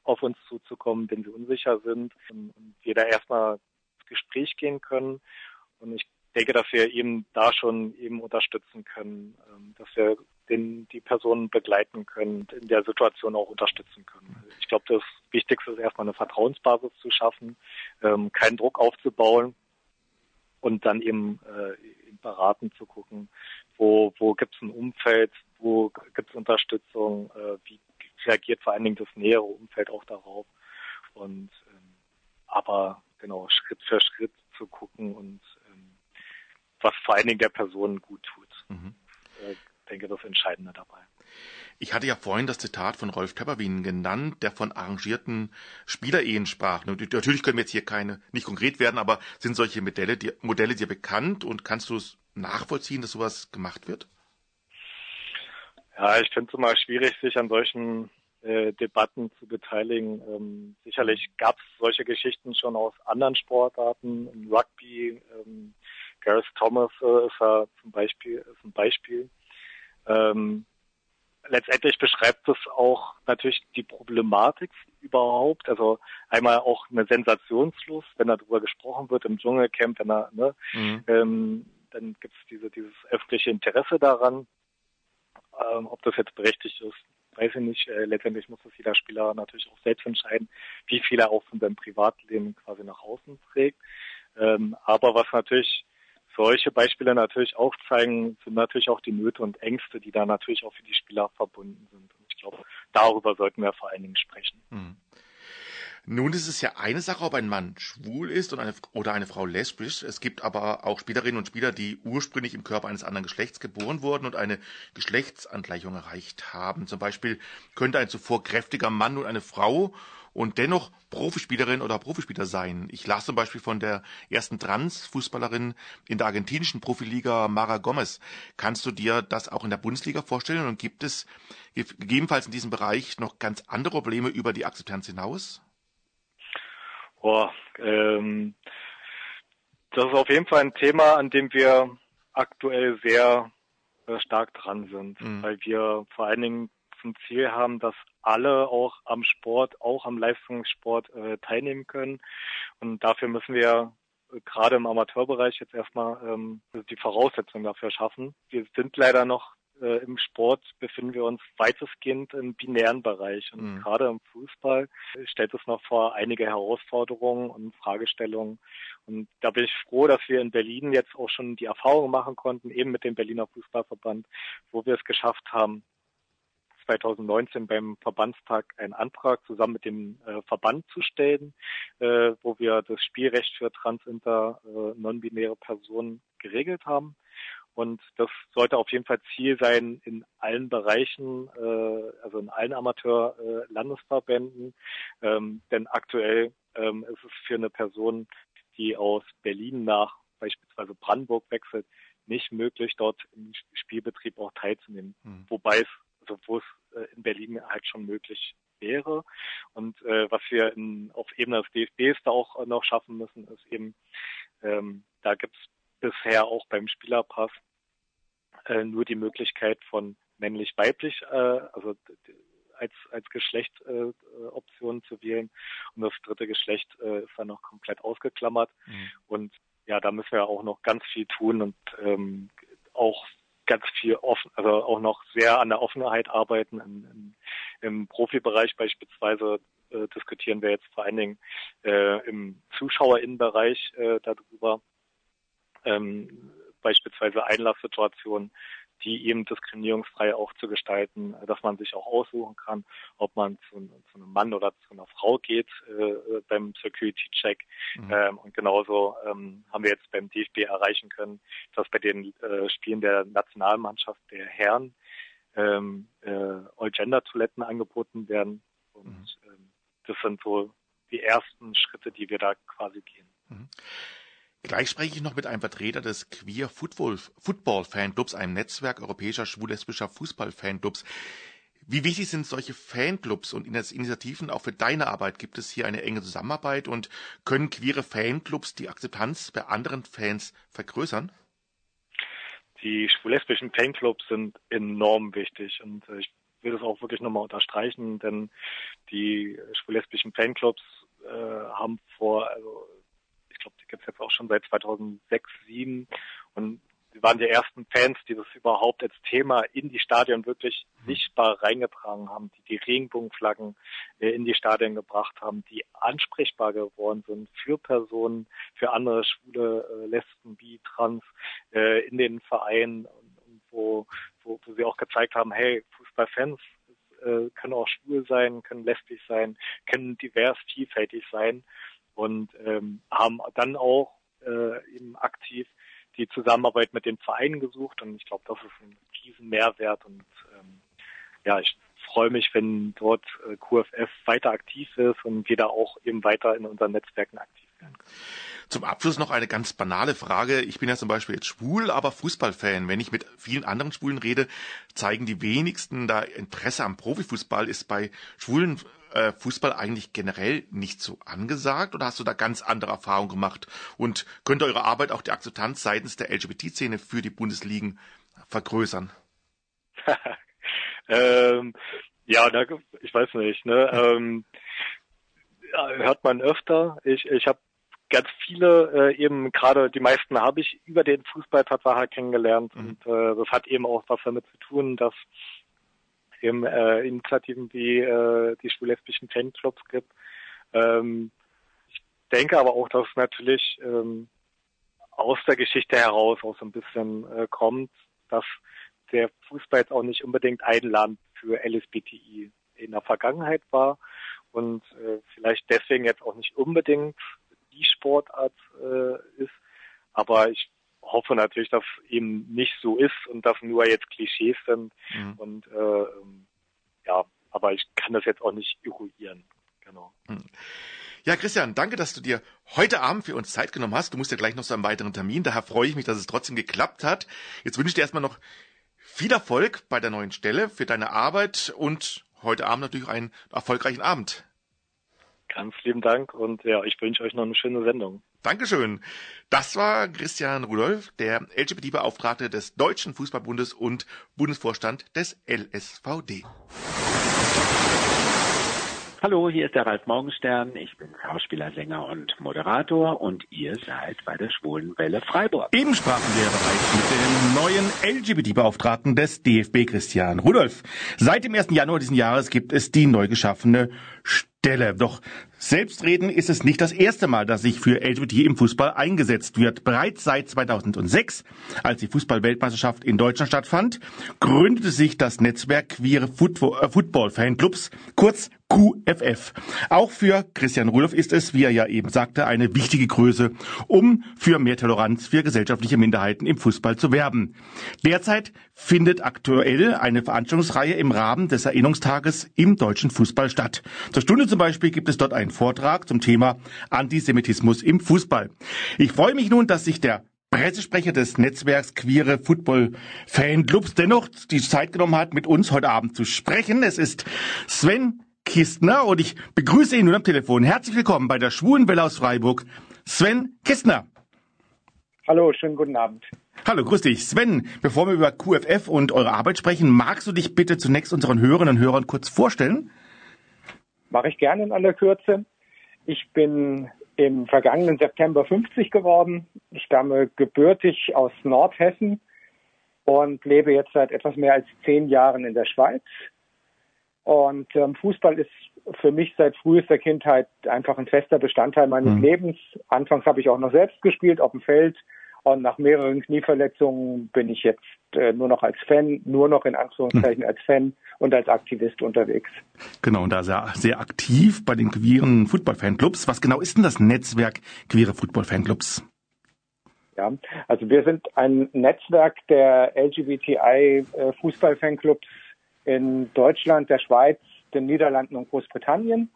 auf uns zuzukommen, wenn sie unsicher sind und, und wir da erstmal ins Gespräch gehen können. Und ich denke, dass wir eben da schon eben unterstützen können, ähm, dass wir den, die Personen begleiten können, in der Situation auch unterstützen können. Ich glaube, das Wichtigste ist erstmal eine Vertrauensbasis zu schaffen, ähm, keinen Druck aufzubauen und dann eben äh, beraten zu gucken, wo, wo gibt es ein Umfeld, wo gibt es Unterstützung, äh, wie reagiert vor allen Dingen das nähere Umfeld auch darauf. Und ähm, aber genau, Schritt für Schritt zu gucken und ähm, was vor allen Dingen der Person gut tut. Mhm. Äh, denke, das Entscheidende dabei. Ich hatte ja vorhin das Zitat von Rolf Töpperwien genannt, der von arrangierten Spielerehen sprach. Natürlich können wir jetzt hier keine, nicht konkret werden, aber sind solche Modelle, die, Modelle dir bekannt und kannst du es nachvollziehen, dass sowas gemacht wird? Ja, ich finde es immer schwierig, sich an solchen äh, Debatten zu beteiligen. Ähm, sicherlich gab es solche Geschichten schon aus anderen Sportarten, im Rugby. Ähm, Gareth Thomas äh, ist ja zum Beispiel ist ein Beispiel. Ähm, letztendlich beschreibt es auch natürlich die Problematik überhaupt. Also einmal auch eine Sensationslust, wenn darüber gesprochen wird im Dschungelcamp, wenn er, ne, mhm. ähm, dann gibt es diese, dieses öffentliche Interesse daran. Ähm, ob das jetzt berechtigt ist, weiß ich nicht. Äh, letztendlich muss das jeder Spieler natürlich auch selbst entscheiden, wie viel er auch von seinem Privatleben quasi nach außen trägt. Ähm, aber was natürlich solche Beispiele natürlich auch zeigen, sind natürlich auch die Nöte und Ängste, die da natürlich auch für die Spieler verbunden sind. Und ich glaube, darüber sollten wir vor allen Dingen sprechen. Mhm. Nun ist es ja eine Sache, ob ein Mann schwul ist eine, oder eine Frau lesbisch. Es gibt aber auch Spielerinnen und Spieler, die ursprünglich im Körper eines anderen Geschlechts geboren wurden und eine Geschlechtsangleichung erreicht haben. Zum Beispiel könnte ein zuvor kräftiger Mann und eine Frau und dennoch Profispielerin oder Profispieler sein. Ich las zum Beispiel von der ersten Trans-Fußballerin in der argentinischen Profiliga Mara Gomez. Kannst du dir das auch in der Bundesliga vorstellen und gibt es gegebenenfalls in diesem Bereich noch ganz andere Probleme über die Akzeptanz hinaus? Oh, ähm, das ist auf jeden Fall ein Thema, an dem wir aktuell sehr äh, stark dran sind, mhm. weil wir vor allen Dingen zum Ziel haben, dass alle auch am Sport, auch am Leistungssport äh, teilnehmen können. Und dafür müssen wir äh, gerade im Amateurbereich jetzt erstmal ähm, die Voraussetzungen dafür schaffen. Wir sind leider noch äh, im Sport befinden wir uns weitestgehend im binären Bereich. Und mhm. gerade im Fußball stellt es noch vor einige Herausforderungen und Fragestellungen. Und da bin ich froh, dass wir in Berlin jetzt auch schon die Erfahrung machen konnten, eben mit dem Berliner Fußballverband, wo wir es geschafft haben, 2019 beim Verbandstag einen Antrag zusammen mit dem äh, Verband zu stellen, äh, wo wir das Spielrecht für transinter, äh, non-binäre Personen geregelt haben. Und das sollte auf jeden Fall Ziel sein in allen Bereichen, äh, also in allen Amateur-Landesverbänden. Äh, ähm, denn aktuell ähm, ist es für eine Person, die aus Berlin nach beispielsweise Brandenburg wechselt, nicht möglich, dort im Spielbetrieb auch teilzunehmen. Mhm. Wobei es, also wo es äh, in Berlin halt schon möglich wäre. Und äh, was wir in, auf Ebene des DFBs da auch noch schaffen müssen, ist eben, ähm, da gibt es bisher auch beim Spielerpass äh, nur die Möglichkeit von männlich-weiblich, äh, also als, als Geschlechtoption äh, zu wählen. Und das dritte Geschlecht äh, ist dann noch komplett ausgeklammert. Mhm. Und ja, da müssen wir auch noch ganz viel tun und ähm, auch ganz viel offen, also auch noch sehr an der Offenheit arbeiten. Im, im, Profibereich beispielsweise äh, diskutieren wir jetzt vor allen Dingen äh, im Zuschauerinnenbereich äh, darüber, ähm, beispielsweise Einlasssituationen, die eben diskriminierungsfrei auch zu gestalten, dass man sich auch aussuchen kann, ob man zu, zu einem Mann oder zu einer Frau geht äh, beim Security-Check. Mhm. Ähm, und genauso ähm, haben wir jetzt beim DFB erreichen können, dass bei den äh, Spielen der Nationalmannschaft der Herren ähm, äh, All-Gender-Toiletten angeboten werden. Und mhm. ähm, das sind so die ersten Schritte, die wir da quasi gehen. Mhm. Gleich spreche ich noch mit einem Vertreter des Queer Football, Football Fanclubs, einem Netzwerk europäischer schwul-lesbischer Fußball-Fanclubs. Wie wichtig sind solche Fanclubs und Initiativen auch für deine Arbeit? Gibt es hier eine enge Zusammenarbeit und können queere Fanclubs die Akzeptanz bei anderen Fans vergrößern? Die schwul-lesbischen Fanclubs sind enorm wichtig und äh, ich will das auch wirklich nochmal unterstreichen, denn die schwul-lesbischen Fanclubs äh, haben vor, also glaube, die gibt es jetzt auch schon seit 2006, 2007 und sie waren die ersten Fans, die das überhaupt als Thema in die Stadion wirklich mhm. sichtbar reingetragen haben, die die Regenbogenflaggen äh, in die Stadien gebracht haben, die ansprechbar geworden sind für Personen, für andere Schwule, äh, Lesben, Bi, Trans äh, in den Vereinen, wo, wo, wo sie auch gezeigt haben, hey, Fußballfans können auch schwul sein, können lesbisch sein, können divers, vielfältig sein und ähm, haben dann auch äh, eben aktiv die Zusammenarbeit mit den Vereinen gesucht und ich glaube, das ist ein riesen Mehrwert und ähm, ja, ich freue mich, wenn dort äh, QFF weiter aktiv ist und wir da auch eben weiter in unseren Netzwerken aktiv werden. Zum Abschluss noch eine ganz banale Frage. Ich bin ja zum Beispiel jetzt schwul, aber Fußballfan. Wenn ich mit vielen anderen Schwulen rede, zeigen die wenigsten da Interesse am Profifußball. Ist bei schwulen äh, Fußball eigentlich generell nicht so angesagt oder hast du da ganz andere Erfahrungen gemacht? Und könnte eure Arbeit auch die Akzeptanz seitens der LGBT-Szene für die Bundesligen vergrößern? ähm, ja, da, ich weiß nicht. Ne? Ähm, hört man öfter. Ich, ich habe ganz viele, äh, eben gerade die meisten habe ich über den Fußball tatsächlich kennengelernt mhm. und äh, das hat eben auch was damit zu tun, dass eben äh, Initiativen wie äh, die schwul-lesbischen Fanclubs gibt. Ähm, ich denke aber auch, dass es natürlich ähm, aus der Geschichte heraus auch so ein bisschen äh, kommt, dass der Fußball jetzt auch nicht unbedingt ein Land für LSBTI in der Vergangenheit war und äh, vielleicht deswegen jetzt auch nicht unbedingt die Sportart äh, ist. Aber ich hoffe natürlich, dass eben nicht so ist und dass nur jetzt Klischees sind. Mhm. Und äh, ähm, ja, aber ich kann das jetzt auch nicht eruieren. Genau. Mhm. Ja, Christian, danke, dass du dir heute Abend für uns Zeit genommen hast. Du musst ja gleich noch zu einem weiteren Termin. Daher freue ich mich, dass es trotzdem geklappt hat. Jetzt wünsche ich dir erstmal noch viel Erfolg bei der neuen Stelle für deine Arbeit und heute Abend natürlich einen erfolgreichen Abend. Ganz lieben Dank und ja, ich wünsche euch noch eine schöne Sendung. Dankeschön. Das war Christian Rudolph, der LGBT-Beauftragte des Deutschen Fußballbundes und Bundesvorstand des LSVD. Hallo, hier ist der Ralf Morgenstern. Ich bin Schauspieler, Sänger und Moderator und ihr seid bei der Schwulen Welle Freiburg. Eben sprachen wir bereits mit dem neuen LGBT-Beauftragten des DFB, Christian Rudolph. Seit dem 1. Januar diesen Jahres gibt es die neu geschaffene Stelle. Doch Selbstreden ist es nicht das erste Mal, dass sich für LGBT im Fußball eingesetzt wird. Bereits seit 2006, als die Fußballweltmeisterschaft in Deutschland stattfand, gründete sich das Netzwerk Queere äh, Football Fanclubs, kurz QFF. Auch für Christian Rudolph ist es, wie er ja eben sagte, eine wichtige Größe, um für mehr Toleranz für gesellschaftliche Minderheiten im Fußball zu werben. Derzeit findet aktuell eine Veranstaltungsreihe im Rahmen des Erinnerungstages im deutschen Fußball statt. Zur Stunde zum Beispiel gibt es dort ein Vortrag zum Thema Antisemitismus im Fußball. Ich freue mich nun, dass sich der Pressesprecher des Netzwerks Queere Football Fanclubs dennoch die Zeit genommen hat, mit uns heute Abend zu sprechen. Es ist Sven Kistner und ich begrüße ihn nun am Telefon. Herzlich willkommen bei der Schwulenwelle aus Freiburg. Sven Kistner. Hallo, schönen guten Abend. Hallo, grüß dich. Sven, bevor wir über QFF und eure Arbeit sprechen, magst du dich bitte zunächst unseren Hörerinnen und Hörern kurz vorstellen? Mache ich gerne in aller Kürze. Ich bin im vergangenen September 50 geworden. Ich stamme gebürtig aus Nordhessen und lebe jetzt seit etwas mehr als zehn Jahren in der Schweiz. Und ähm, Fußball ist für mich seit frühester Kindheit einfach ein fester Bestandteil meines mhm. Lebens. Anfangs habe ich auch noch selbst gespielt auf dem Feld und nach mehreren Knieverletzungen bin ich jetzt äh, nur noch als Fan, nur noch in Anführungszeichen hm. als Fan und als Aktivist unterwegs. Genau, und da sehr, sehr aktiv bei den queeren Football-Fanclubs. Was genau ist denn das Netzwerk queere Football-Fanclubs? Ja, also wir sind ein Netzwerk der LGBTI-Fußball-Fanclubs äh, in Deutschland, der Schweiz, den Niederlanden und Großbritannien.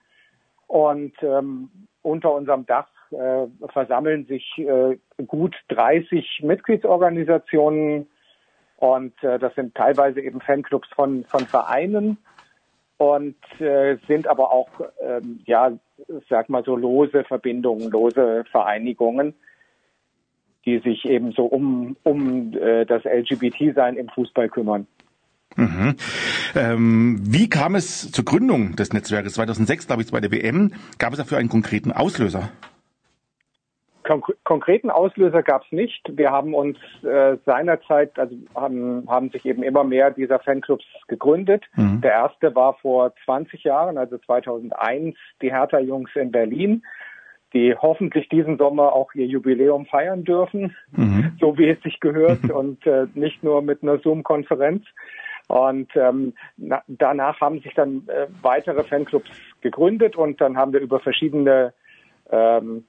Und ähm, unter unserem Dach äh, versammeln sich äh, gut 30 Mitgliedsorganisationen und äh, das sind teilweise eben Fanclubs von, von Vereinen und äh, sind aber auch, ähm, ja, sag mal so lose Verbindungen, lose Vereinigungen, die sich eben so um, um äh, das LGBT-Sein im Fußball kümmern. Mhm. Ähm, wie kam es zur Gründung des Netzwerkes? 2006, glaube ich, bei der WM. Gab es dafür einen konkreten Auslöser? konkreten Auslöser gab es nicht. Wir haben uns äh, seinerzeit, also haben, haben sich eben immer mehr dieser Fanclubs gegründet. Mhm. Der erste war vor 20 Jahren, also 2001, die Hertha-Jungs in Berlin, die hoffentlich diesen Sommer auch ihr Jubiläum feiern dürfen, mhm. so wie es sich gehört und äh, nicht nur mit einer Zoom-Konferenz. Und ähm, na, danach haben sich dann äh, weitere Fanclubs gegründet und dann haben wir über verschiedene ähm,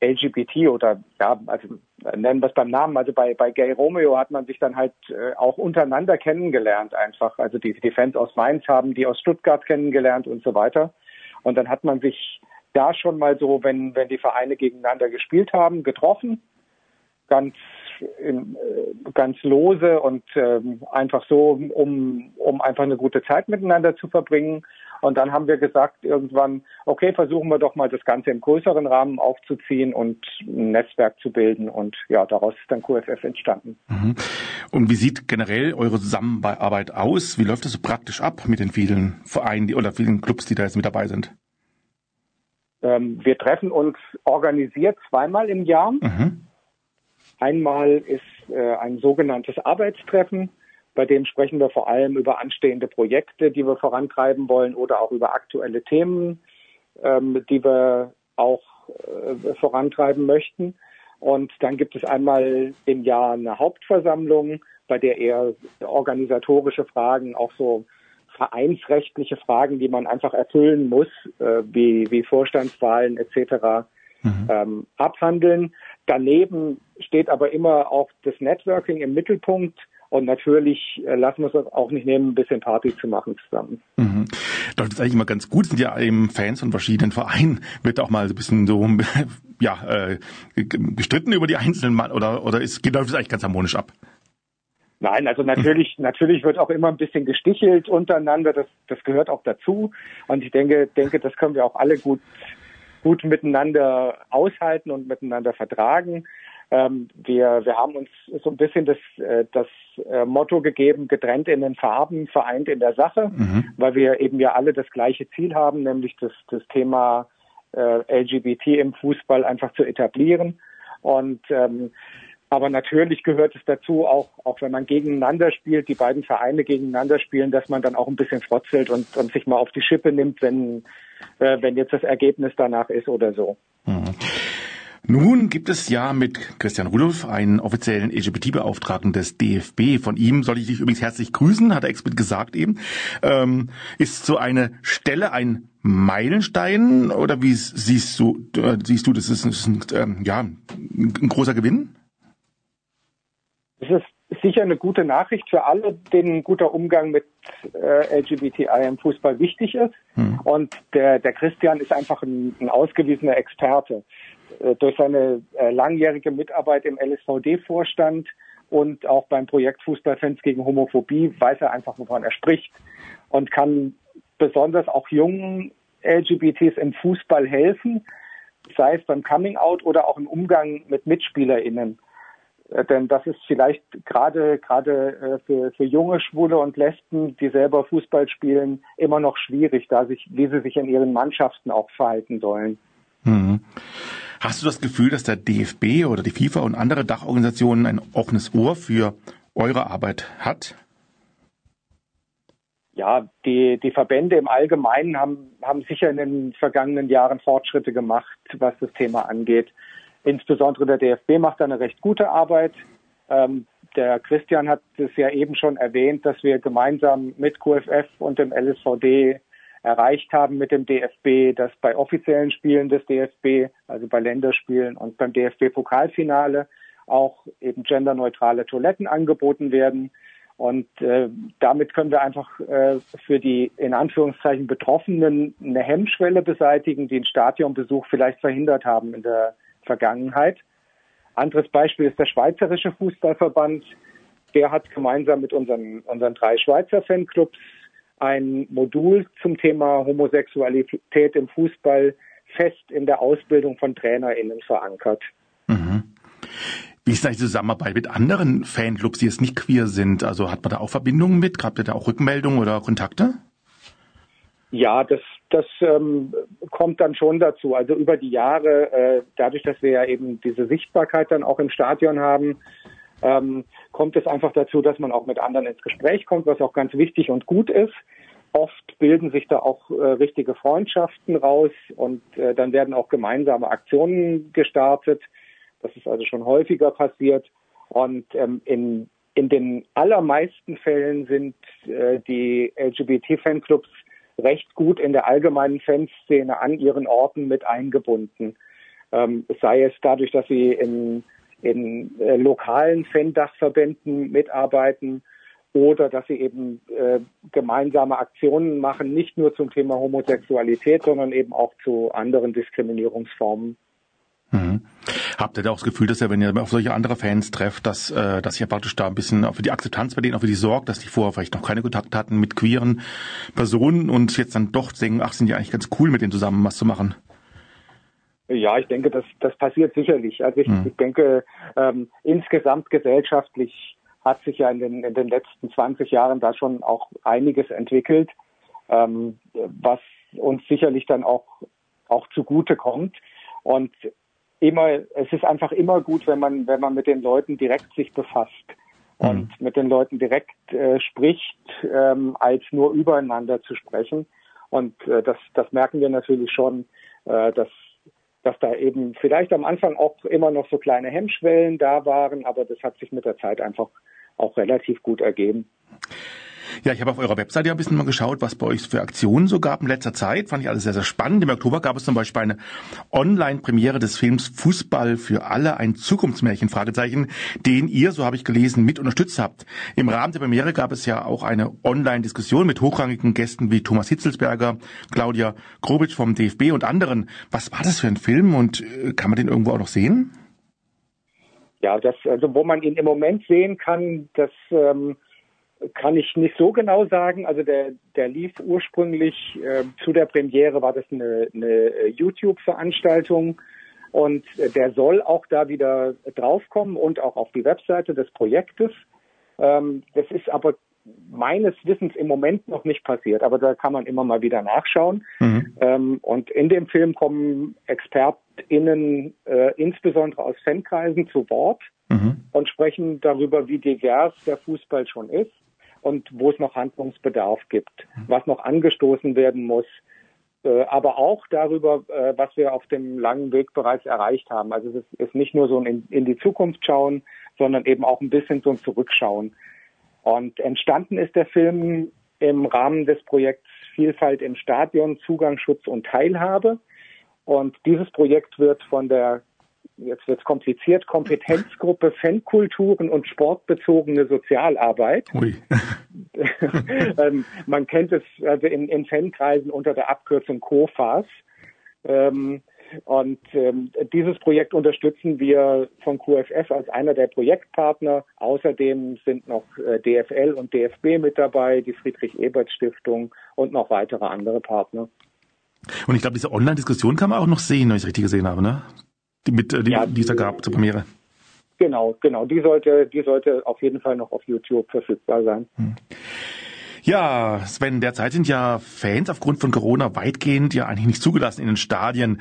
LGBT oder ja, also nennen wir es beim Namen, also bei, bei Gay Romeo hat man sich dann halt äh, auch untereinander kennengelernt einfach. Also die, die Fans aus Mainz haben die aus Stuttgart kennengelernt und so weiter. Und dann hat man sich da schon mal so, wenn, wenn die Vereine gegeneinander gespielt haben, getroffen, ganz in, äh, ganz lose und ähm, einfach so, um, um einfach eine gute Zeit miteinander zu verbringen. Und dann haben wir gesagt irgendwann, okay, versuchen wir doch mal das Ganze im größeren Rahmen aufzuziehen und ein Netzwerk zu bilden. Und ja, daraus ist dann QFF entstanden. Mhm. Und wie sieht generell eure Zusammenarbeit aus? Wie läuft es so praktisch ab mit den vielen Vereinen die, oder vielen Clubs, die da jetzt mit dabei sind? Ähm, wir treffen uns organisiert zweimal im Jahr. Mhm. Einmal ist äh, ein sogenanntes Arbeitstreffen bei dem sprechen wir vor allem über anstehende Projekte, die wir vorantreiben wollen oder auch über aktuelle Themen, ähm, die wir auch äh, vorantreiben möchten. Und dann gibt es einmal im Jahr eine Hauptversammlung, bei der eher organisatorische Fragen, auch so vereinsrechtliche Fragen, die man einfach erfüllen muss, äh, wie, wie Vorstandswahlen etc. Mhm. Ähm, abhandeln. Daneben steht aber immer auch das Networking im Mittelpunkt und natürlich äh, lassen wir es auch nicht nehmen, ein bisschen Party zu machen zusammen. Mhm. Das ist eigentlich immer ganz gut, sind ja eben Fans von verschiedenen Vereinen. Wird auch mal so ein bisschen so ja, äh, gestritten über die einzelnen Mann oder oder ist läuft es eigentlich ganz harmonisch ab? Nein, also natürlich, natürlich wird auch immer ein bisschen gestichelt untereinander. Das, das gehört auch dazu. Und ich denke, denke, das können wir auch alle gut, gut miteinander aushalten und miteinander vertragen. Ähm, wir, wir haben uns so ein bisschen das, äh, das äh, Motto gegeben, getrennt in den Farben, vereint in der Sache, mhm. weil wir eben ja alle das gleiche Ziel haben, nämlich das, das Thema äh, LGBT im Fußball einfach zu etablieren. Und ähm, aber natürlich gehört es dazu, auch, auch wenn man gegeneinander spielt, die beiden Vereine gegeneinander spielen, dass man dann auch ein bisschen frotzelt und, und sich mal auf die Schippe nimmt, wenn, äh, wenn jetzt das Ergebnis danach ist oder so. Mhm. Nun gibt es ja mit Christian Rudolph einen offiziellen LGBT-Beauftragten des DFB. Von ihm soll ich dich übrigens herzlich grüßen, hat er explizit gesagt eben. Ähm, ist so eine Stelle ein Meilenstein oder wie siehst du, äh, siehst du, das ist, das ist ein, ähm, ja, ein großer Gewinn? Es ist sicher eine gute Nachricht für alle, denen ein guter Umgang mit äh, LGBTI im Fußball wichtig ist. Hm. Und der, der Christian ist einfach ein, ein ausgewiesener Experte. Äh, durch seine äh, langjährige Mitarbeit im LSVD-Vorstand und auch beim Projekt Fußballfans gegen Homophobie weiß er einfach, wovon er spricht und kann besonders auch jungen LGBTs im Fußball helfen, sei es beim Coming Out oder auch im Umgang mit MitspielerInnen. Äh, denn das ist vielleicht gerade gerade für, für junge Schwule und Lesben, die selber Fußball spielen, immer noch schwierig, da sich, wie sie sich in ihren Mannschaften auch verhalten sollen. Mhm. Hast du das Gefühl, dass der DFB oder die FIFA und andere Dachorganisationen ein offenes Ohr für eure Arbeit hat? Ja, die, die Verbände im Allgemeinen haben, haben sicher in den vergangenen Jahren Fortschritte gemacht, was das Thema angeht. Insbesondere der DFB macht eine recht gute Arbeit. Ähm, der Christian hat es ja eben schon erwähnt, dass wir gemeinsam mit QFF und dem LSVD erreicht haben mit dem DFB, dass bei offiziellen Spielen des DFB, also bei Länderspielen und beim DFB-Pokalfinale auch eben genderneutrale Toiletten angeboten werden. Und äh, damit können wir einfach äh, für die in Anführungszeichen Betroffenen eine Hemmschwelle beseitigen, die einen Stadionbesuch vielleicht verhindert haben in der Vergangenheit. Anderes Beispiel ist der Schweizerische Fußballverband. Der hat gemeinsam mit unseren, unseren drei Schweizer Fanclubs ein Modul zum Thema Homosexualität im Fußball fest in der Ausbildung von TrainerInnen verankert. Mhm. Wie ist eigentlich die Zusammenarbeit mit anderen Fanclubs, die jetzt nicht queer sind? Also hat man da auch Verbindungen mit? Habt ihr da auch Rückmeldungen oder Kontakte? Ja, das, das ähm, kommt dann schon dazu. Also über die Jahre, äh, dadurch, dass wir ja eben diese Sichtbarkeit dann auch im Stadion haben, ähm, kommt es einfach dazu, dass man auch mit anderen ins Gespräch kommt, was auch ganz wichtig und gut ist. Oft bilden sich da auch äh, richtige Freundschaften raus und äh, dann werden auch gemeinsame Aktionen gestartet. Das ist also schon häufiger passiert. Und ähm, in, in den allermeisten Fällen sind äh, die LGBT-Fanclubs recht gut in der allgemeinen Fanszene an ihren Orten mit eingebunden. Ähm, sei es dadurch, dass sie in, in äh, lokalen Fan-Dachverbänden mitarbeiten oder dass sie eben äh, gemeinsame Aktionen machen, nicht nur zum Thema Homosexualität, sondern eben auch zu anderen Diskriminierungsformen. Mhm. Habt ihr da auch das Gefühl, dass ihr, wenn ihr auf solche andere Fans trefft, dass, äh, dass ihr praktisch da ein bisschen auch für die Akzeptanz bei denen, auch für die sorgt, dass die vorher vielleicht noch keine Kontakte hatten mit queeren Personen und jetzt dann doch denken, ach, sind die eigentlich ganz cool, mit denen zusammen was zu machen? Ja, ich denke, das, das passiert sicherlich. Also ich, mhm. ich denke, ähm, insgesamt gesellschaftlich hat sich ja in den, in den letzten 20 Jahren da schon auch einiges entwickelt, ähm, was uns sicherlich dann auch, auch zugute kommt. Und immer, es ist einfach immer gut, wenn man, wenn man mit den Leuten direkt sich befasst mhm. und mit den Leuten direkt äh, spricht, ähm, als nur übereinander zu sprechen. Und äh, das, das merken wir natürlich schon, äh, dass dass da eben vielleicht am Anfang auch immer noch so kleine Hemmschwellen da waren, aber das hat sich mit der Zeit einfach auch relativ gut ergeben. Ja, ich habe auf eurer Webseite ein bisschen mal geschaut, was bei euch für Aktionen so gab in letzter Zeit. Fand ich alles sehr, sehr spannend. Im Oktober gab es zum Beispiel eine Online-Premiere des Films Fußball für alle, ein Zukunftsmärchen, Fragezeichen, den ihr, so habe ich gelesen, mit unterstützt habt. Im Rahmen der Premiere gab es ja auch eine Online-Diskussion mit hochrangigen Gästen wie Thomas Hitzelsberger, Claudia Grobitsch vom DFB und anderen. Was war das für ein Film und äh, kann man den irgendwo auch noch sehen? Ja, das, also wo man ihn im Moment sehen kann, das ähm, kann ich nicht so genau sagen. Also der, der lief ursprünglich äh, zu der Premiere war das eine, eine YouTube-Veranstaltung und der soll auch da wieder draufkommen und auch auf die Webseite des Projektes. Ähm, das ist aber meines Wissens im Moment noch nicht passiert, aber da kann man immer mal wieder nachschauen. Mhm. Ähm, und in dem Film kommen ExpertInnen äh, insbesondere aus Fankreisen zu Wort mhm. und sprechen darüber, wie divers der Fußball schon ist und wo es noch Handlungsbedarf gibt, was noch angestoßen werden muss, äh, aber auch darüber, äh, was wir auf dem langen Weg bereits erreicht haben. Also es ist nicht nur so ein in die Zukunft schauen, sondern eben auch ein bisschen so ein Zurückschauen. Und entstanden ist der Film im Rahmen des Projekts Vielfalt im Stadion, Zugang, Schutz und Teilhabe. Und dieses Projekt wird von der jetzt wird es kompliziert, Kompetenzgruppe Fankulturen und sportbezogene Sozialarbeit. ähm, man kennt es also in, in Fankreisen unter der Abkürzung COFAS. Ähm, und ähm, dieses Projekt unterstützen wir von QFF als einer der Projektpartner. Außerdem sind noch äh, DFL und DFB mit dabei, die Friedrich-Ebert-Stiftung und noch weitere andere Partner. Und ich glaube, diese Online-Diskussion kann man auch noch sehen, wenn ich es richtig gesehen habe, ne? Die, mit, die, ja, die es da gab zur Premiere. Genau, genau. Die sollte, die sollte auf jeden Fall noch auf YouTube verfügbar sein. Hm. Ja, Sven, derzeit sind ja Fans aufgrund von Corona weitgehend ja eigentlich nicht zugelassen in den Stadien.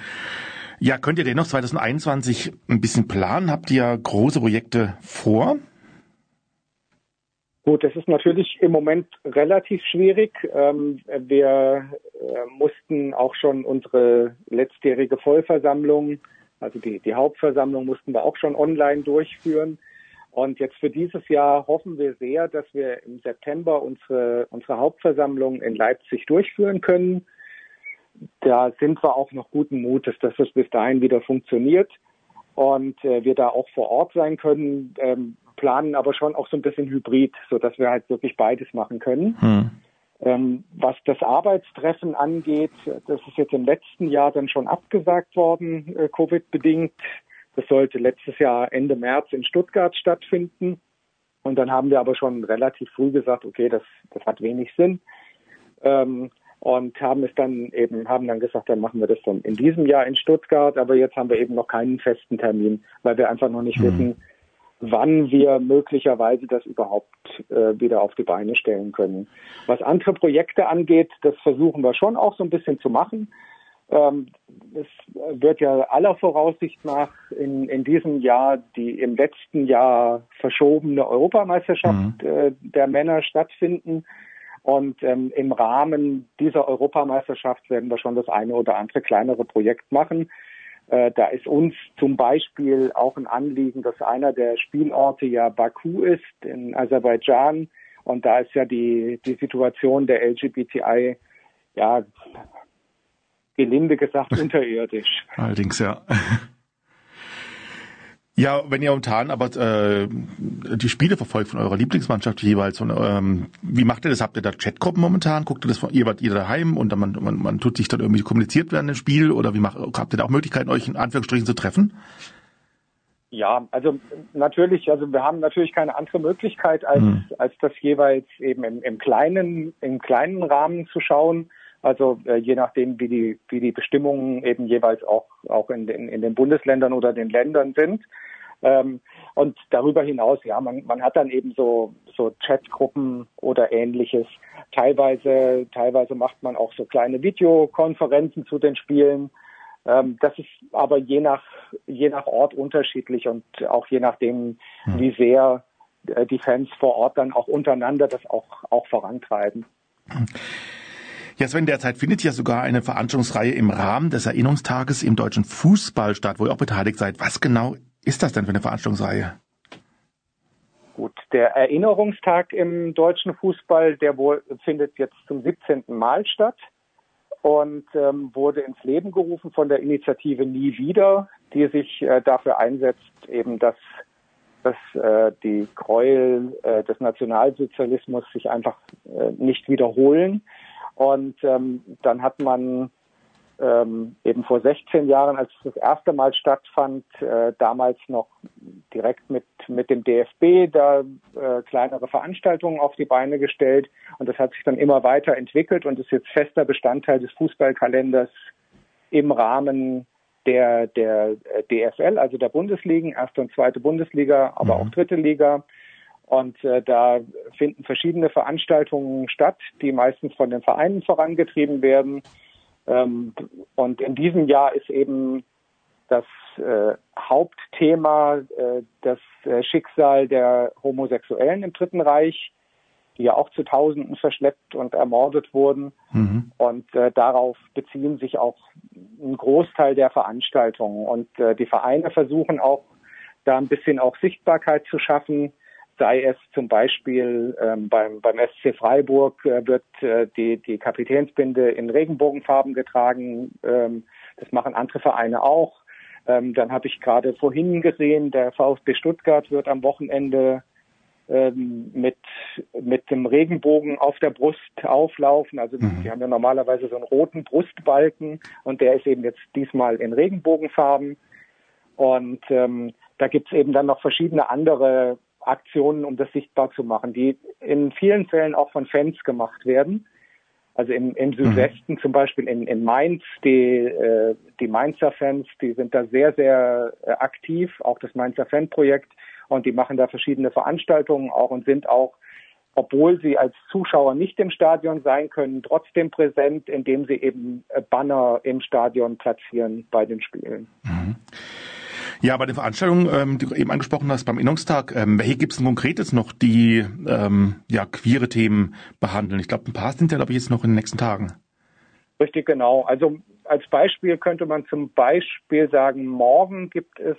Ja, könnt ihr dennoch 2021 ein bisschen planen? Habt ihr große Projekte vor? Gut, das ist natürlich im Moment relativ schwierig. Ähm, wir äh, mussten auch schon unsere letztjährige Vollversammlung also die, die Hauptversammlung mussten wir auch schon online durchführen. Und jetzt für dieses Jahr hoffen wir sehr, dass wir im September unsere, unsere Hauptversammlung in Leipzig durchführen können. Da sind wir auch noch guten Mutes, dass das bis dahin wieder funktioniert und äh, wir da auch vor Ort sein können, ähm, planen aber schon auch so ein bisschen hybrid, so dass wir halt wirklich beides machen können. Hm. Ähm, was das Arbeitstreffen angeht, das ist jetzt im letzten Jahr dann schon abgesagt worden, äh, Covid-bedingt. Das sollte letztes Jahr Ende März in Stuttgart stattfinden. Und dann haben wir aber schon relativ früh gesagt, okay, das, das hat wenig Sinn. Ähm, und haben es dann eben, haben dann gesagt, dann machen wir das dann in diesem Jahr in Stuttgart, aber jetzt haben wir eben noch keinen festen Termin, weil wir einfach noch nicht mhm. wissen, wann wir möglicherweise das überhaupt äh, wieder auf die Beine stellen können. Was andere Projekte angeht, das versuchen wir schon auch so ein bisschen zu machen. Ähm, es wird ja aller Voraussicht nach in, in diesem Jahr die im letzten Jahr verschobene Europameisterschaft mhm. äh, der Männer stattfinden. Und ähm, im Rahmen dieser Europameisterschaft werden wir schon das eine oder andere kleinere Projekt machen. Äh, da ist uns zum Beispiel auch ein Anliegen, dass einer der Spielorte ja Baku ist in Aserbaidschan. Und da ist ja die, die Situation der LGBTI ja gelinde gesagt unterirdisch. Allerdings, ja. Ja, wenn ihr momentan aber äh, die Spiele verfolgt von eurer Lieblingsmannschaft jeweils, und, ähm, wie macht ihr das? Habt ihr da Chatgruppen momentan? Guckt ihr das von ihr, ihr daheim und dann man, man, man tut sich dann irgendwie kommuniziert während dem Spiel oder wie macht, habt ihr da auch Möglichkeiten, euch in Anführungsstrichen zu treffen? Ja, also natürlich, also wir haben natürlich keine andere Möglichkeit, als, hm. als das jeweils eben im, im kleinen, im kleinen Rahmen zu schauen. Also äh, je nachdem, wie die, wie die Bestimmungen eben jeweils auch, auch in, den, in den Bundesländern oder den Ländern sind. Ähm, und darüber hinaus, ja, man, man hat dann eben so, so Chatgruppen oder ähnliches. Teilweise, teilweise macht man auch so kleine Videokonferenzen zu den Spielen. Ähm, das ist aber je nach, je nach Ort unterschiedlich und auch je nachdem, hm. wie sehr äh, die Fans vor Ort dann auch untereinander das auch, auch vorantreiben. Hm. Ja, Sven, derzeit findet ja sogar eine Veranstaltungsreihe im Rahmen des Erinnerungstages im deutschen Fußball statt, wo ihr auch beteiligt seid. Was genau ist das denn für eine Veranstaltungsreihe? Gut, der Erinnerungstag im deutschen Fußball, der wohl findet jetzt zum 17. Mal statt und ähm, wurde ins Leben gerufen von der Initiative Nie wieder, die sich äh, dafür einsetzt, eben dass, dass äh, die Gräuel äh, des Nationalsozialismus sich einfach äh, nicht wiederholen. Und ähm, dann hat man ähm, eben vor 16 Jahren, als es das erste Mal stattfand, äh, damals noch direkt mit, mit dem DFB da äh, kleinere Veranstaltungen auf die Beine gestellt. Und das hat sich dann immer weiter entwickelt und ist jetzt fester Bestandteil des Fußballkalenders im Rahmen der, der äh, DFL, also der Bundesligen, erste und zweite Bundesliga, aber mhm. auch dritte Liga. Und äh, da finden verschiedene Veranstaltungen statt, die meistens von den Vereinen vorangetrieben werden. Ähm, und in diesem Jahr ist eben das äh, Hauptthema äh, das äh, Schicksal der Homosexuellen im Dritten Reich, die ja auch zu Tausenden verschleppt und ermordet wurden. Mhm. Und äh, darauf beziehen sich auch ein Großteil der Veranstaltungen. Und äh, die Vereine versuchen auch da ein bisschen auch Sichtbarkeit zu schaffen sei es zum Beispiel ähm, beim, beim SC Freiburg äh, wird äh, die, die Kapitänsbinde in Regenbogenfarben getragen. Ähm, das machen andere Vereine auch. Ähm, dann habe ich gerade vorhin gesehen, der VfB Stuttgart wird am Wochenende ähm, mit, mit dem Regenbogen auf der Brust auflaufen. Also mhm. die haben ja normalerweise so einen roten Brustbalken und der ist eben jetzt diesmal in Regenbogenfarben. Und ähm, da gibt's eben dann noch verschiedene andere Aktionen, um das sichtbar zu machen, die in vielen Fällen auch von Fans gemacht werden. Also im, im Südwesten, mhm. zum Beispiel in, in Mainz, die, äh, die Mainzer Fans, die sind da sehr, sehr äh, aktiv, auch das Mainzer Fanprojekt, und die machen da verschiedene Veranstaltungen auch und sind auch, obwohl sie als Zuschauer nicht im Stadion sein können, trotzdem präsent, indem sie eben äh, Banner im Stadion platzieren bei den Spielen. Mhm. Ja, bei den Veranstaltungen, ähm, die du eben angesprochen hast, beim Innungstag, ähm, welche gibt es denn konkretes noch, die ähm, ja queere Themen behandeln? Ich glaube, ein paar sind ja, glaube ich, jetzt noch in den nächsten Tagen. Richtig, genau. Also als Beispiel könnte man zum Beispiel sagen, morgen gibt es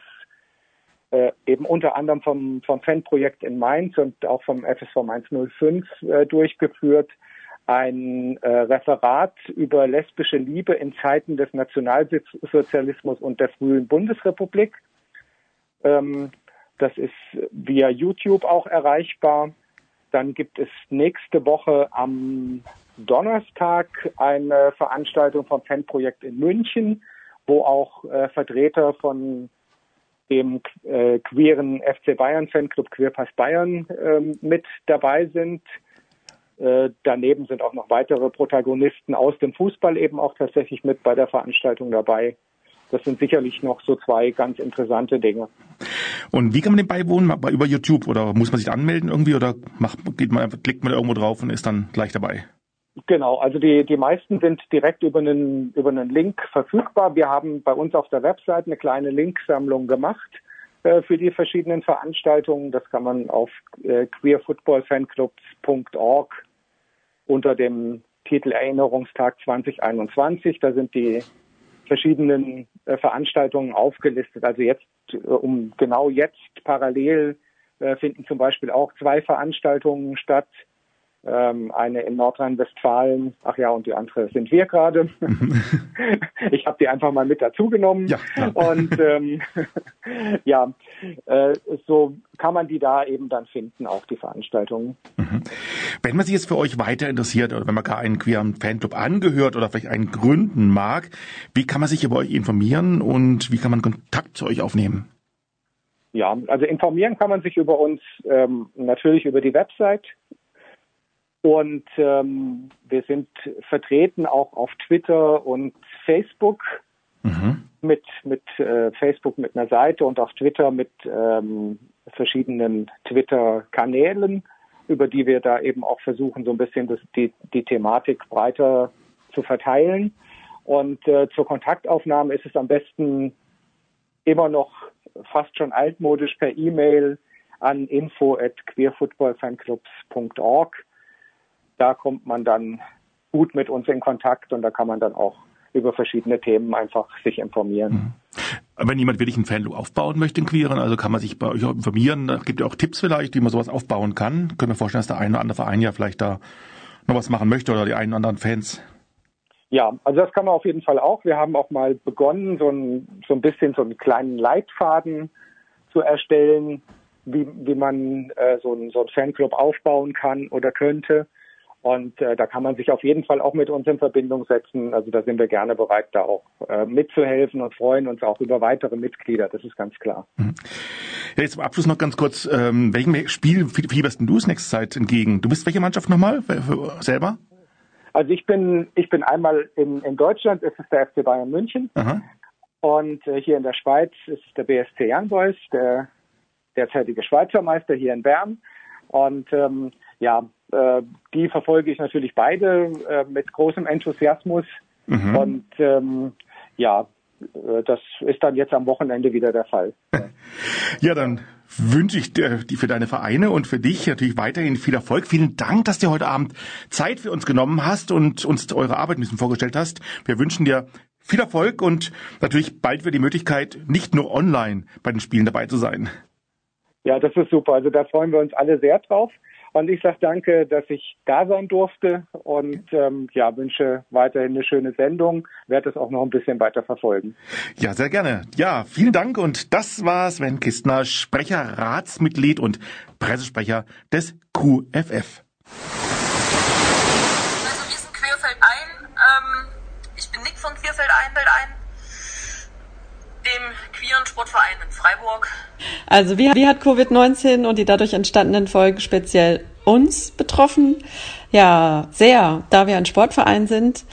äh, eben unter anderem vom, vom Fanprojekt in Mainz und auch vom FSV Mainz 05 äh, durchgeführt ein äh, Referat über lesbische Liebe in Zeiten des Nationalsozialismus und der frühen Bundesrepublik. Ähm, das ist via YouTube auch erreichbar. Dann gibt es nächste Woche am Donnerstag eine Veranstaltung vom Fanprojekt in München, wo auch äh, Vertreter von dem äh, queeren FC Bayern Fanclub Queerpass Bayern äh, mit dabei sind. Äh, daneben sind auch noch weitere Protagonisten aus dem Fußball eben auch tatsächlich mit bei der Veranstaltung dabei. Das sind sicherlich noch so zwei ganz interessante Dinge. Und wie kann man dem beiwohnen? Über YouTube oder muss man sich anmelden irgendwie oder macht, geht man klickt man irgendwo drauf und ist dann gleich dabei? Genau, also die, die meisten sind direkt über einen, über einen Link verfügbar. Wir haben bei uns auf der Website eine kleine Linksammlung gemacht äh, für die verschiedenen Veranstaltungen. Das kann man auf äh, queerfootballfanclubs.org unter dem Titel Erinnerungstag 2021. Da sind die verschiedenen äh, Veranstaltungen aufgelistet. Also jetzt, äh, um genau jetzt parallel äh, finden zum Beispiel auch zwei Veranstaltungen statt ähm, eine in Nordrhein-Westfalen, ach ja, und die andere sind wir gerade. ich habe die einfach mal mit dazugenommen. Ja, ja. Und ähm, ja, äh, so kann man die da eben dann finden, auch die Veranstaltungen. Mhm. Wenn man sich jetzt für euch weiter interessiert oder wenn man gar einen queeren Fanclub angehört oder vielleicht einen gründen mag, wie kann man sich über euch informieren und wie kann man Kontakt zu euch aufnehmen? Ja, also informieren kann man sich über uns ähm, natürlich über die Website und ähm, wir sind vertreten auch auf Twitter und Facebook mhm. mit mit äh, Facebook mit einer Seite und auf Twitter mit ähm, verschiedenen Twitter-Kanälen, über die wir da eben auch versuchen, so ein bisschen das, die, die Thematik breiter zu verteilen. Und äh, zur Kontaktaufnahme ist es am besten immer noch fast schon altmodisch per E-Mail an info at queerfootballfanclubs.org da kommt man dann gut mit uns in Kontakt und da kann man dann auch über verschiedene Themen einfach sich informieren. Mhm. Wenn jemand wirklich einen Fanloop aufbauen möchte in Queeren, also kann man sich bei euch informieren. Da gibt ja auch Tipps vielleicht, wie man sowas aufbauen kann. Können wir vorstellen, dass der eine oder andere Verein ja vielleicht da noch was machen möchte oder die einen oder anderen Fans. Ja, also das kann man auf jeden Fall auch. Wir haben auch mal begonnen, so ein, so ein bisschen so einen kleinen Leitfaden zu erstellen, wie, wie man äh, so, ein, so ein Fanclub aufbauen kann oder könnte. Und äh, da kann man sich auf jeden Fall auch mit uns in Verbindung setzen. Also da sind wir gerne bereit, da auch äh, mitzuhelfen und freuen uns auch über weitere Mitglieder. Das ist ganz klar. Mhm. Ja, jetzt zum Abschluss noch ganz kurz. Ähm, welchem Spiel fieberst du es nächste Zeit entgegen? Du bist welche Mannschaft nochmal selber? Also ich bin ich bin einmal in, in Deutschland ist es der FC Bayern München Aha. und äh, hier in der Schweiz ist der BSC Young Boys, der derzeitige Schweizer Meister hier in Bern. Und ähm, ja, äh, die verfolge ich natürlich beide äh, mit großem Enthusiasmus. Mhm. Und ähm, ja, äh, das ist dann jetzt am Wochenende wieder der Fall. Ja, dann wünsche ich dir für deine Vereine und für dich natürlich weiterhin viel Erfolg. Vielen Dank, dass du heute Abend Zeit für uns genommen hast und uns eure Arbeit ein bisschen vorgestellt hast. Wir wünschen dir viel Erfolg und natürlich bald wieder die Möglichkeit, nicht nur online bei den Spielen dabei zu sein. Ja, das ist super. Also da freuen wir uns alle sehr drauf. Und ich sage danke, dass ich da sein durfte und ähm, ja, wünsche weiterhin eine schöne Sendung. Werde es auch noch ein bisschen weiter verfolgen. Ja, sehr gerne. Ja, vielen Dank. Und das war Sven Kistner, Sprecher, Ratsmitglied und Pressesprecher des QFF. Also wir sind Querfeld ein. Ähm, ich bin Nick von Querfeld ein, Welt ein dem queeren Sportverein in Freiburg. Also wie, wie hat Covid-19 und die dadurch entstandenen Folgen speziell uns betroffen? Ja, sehr. Da wir ein Sportverein sind,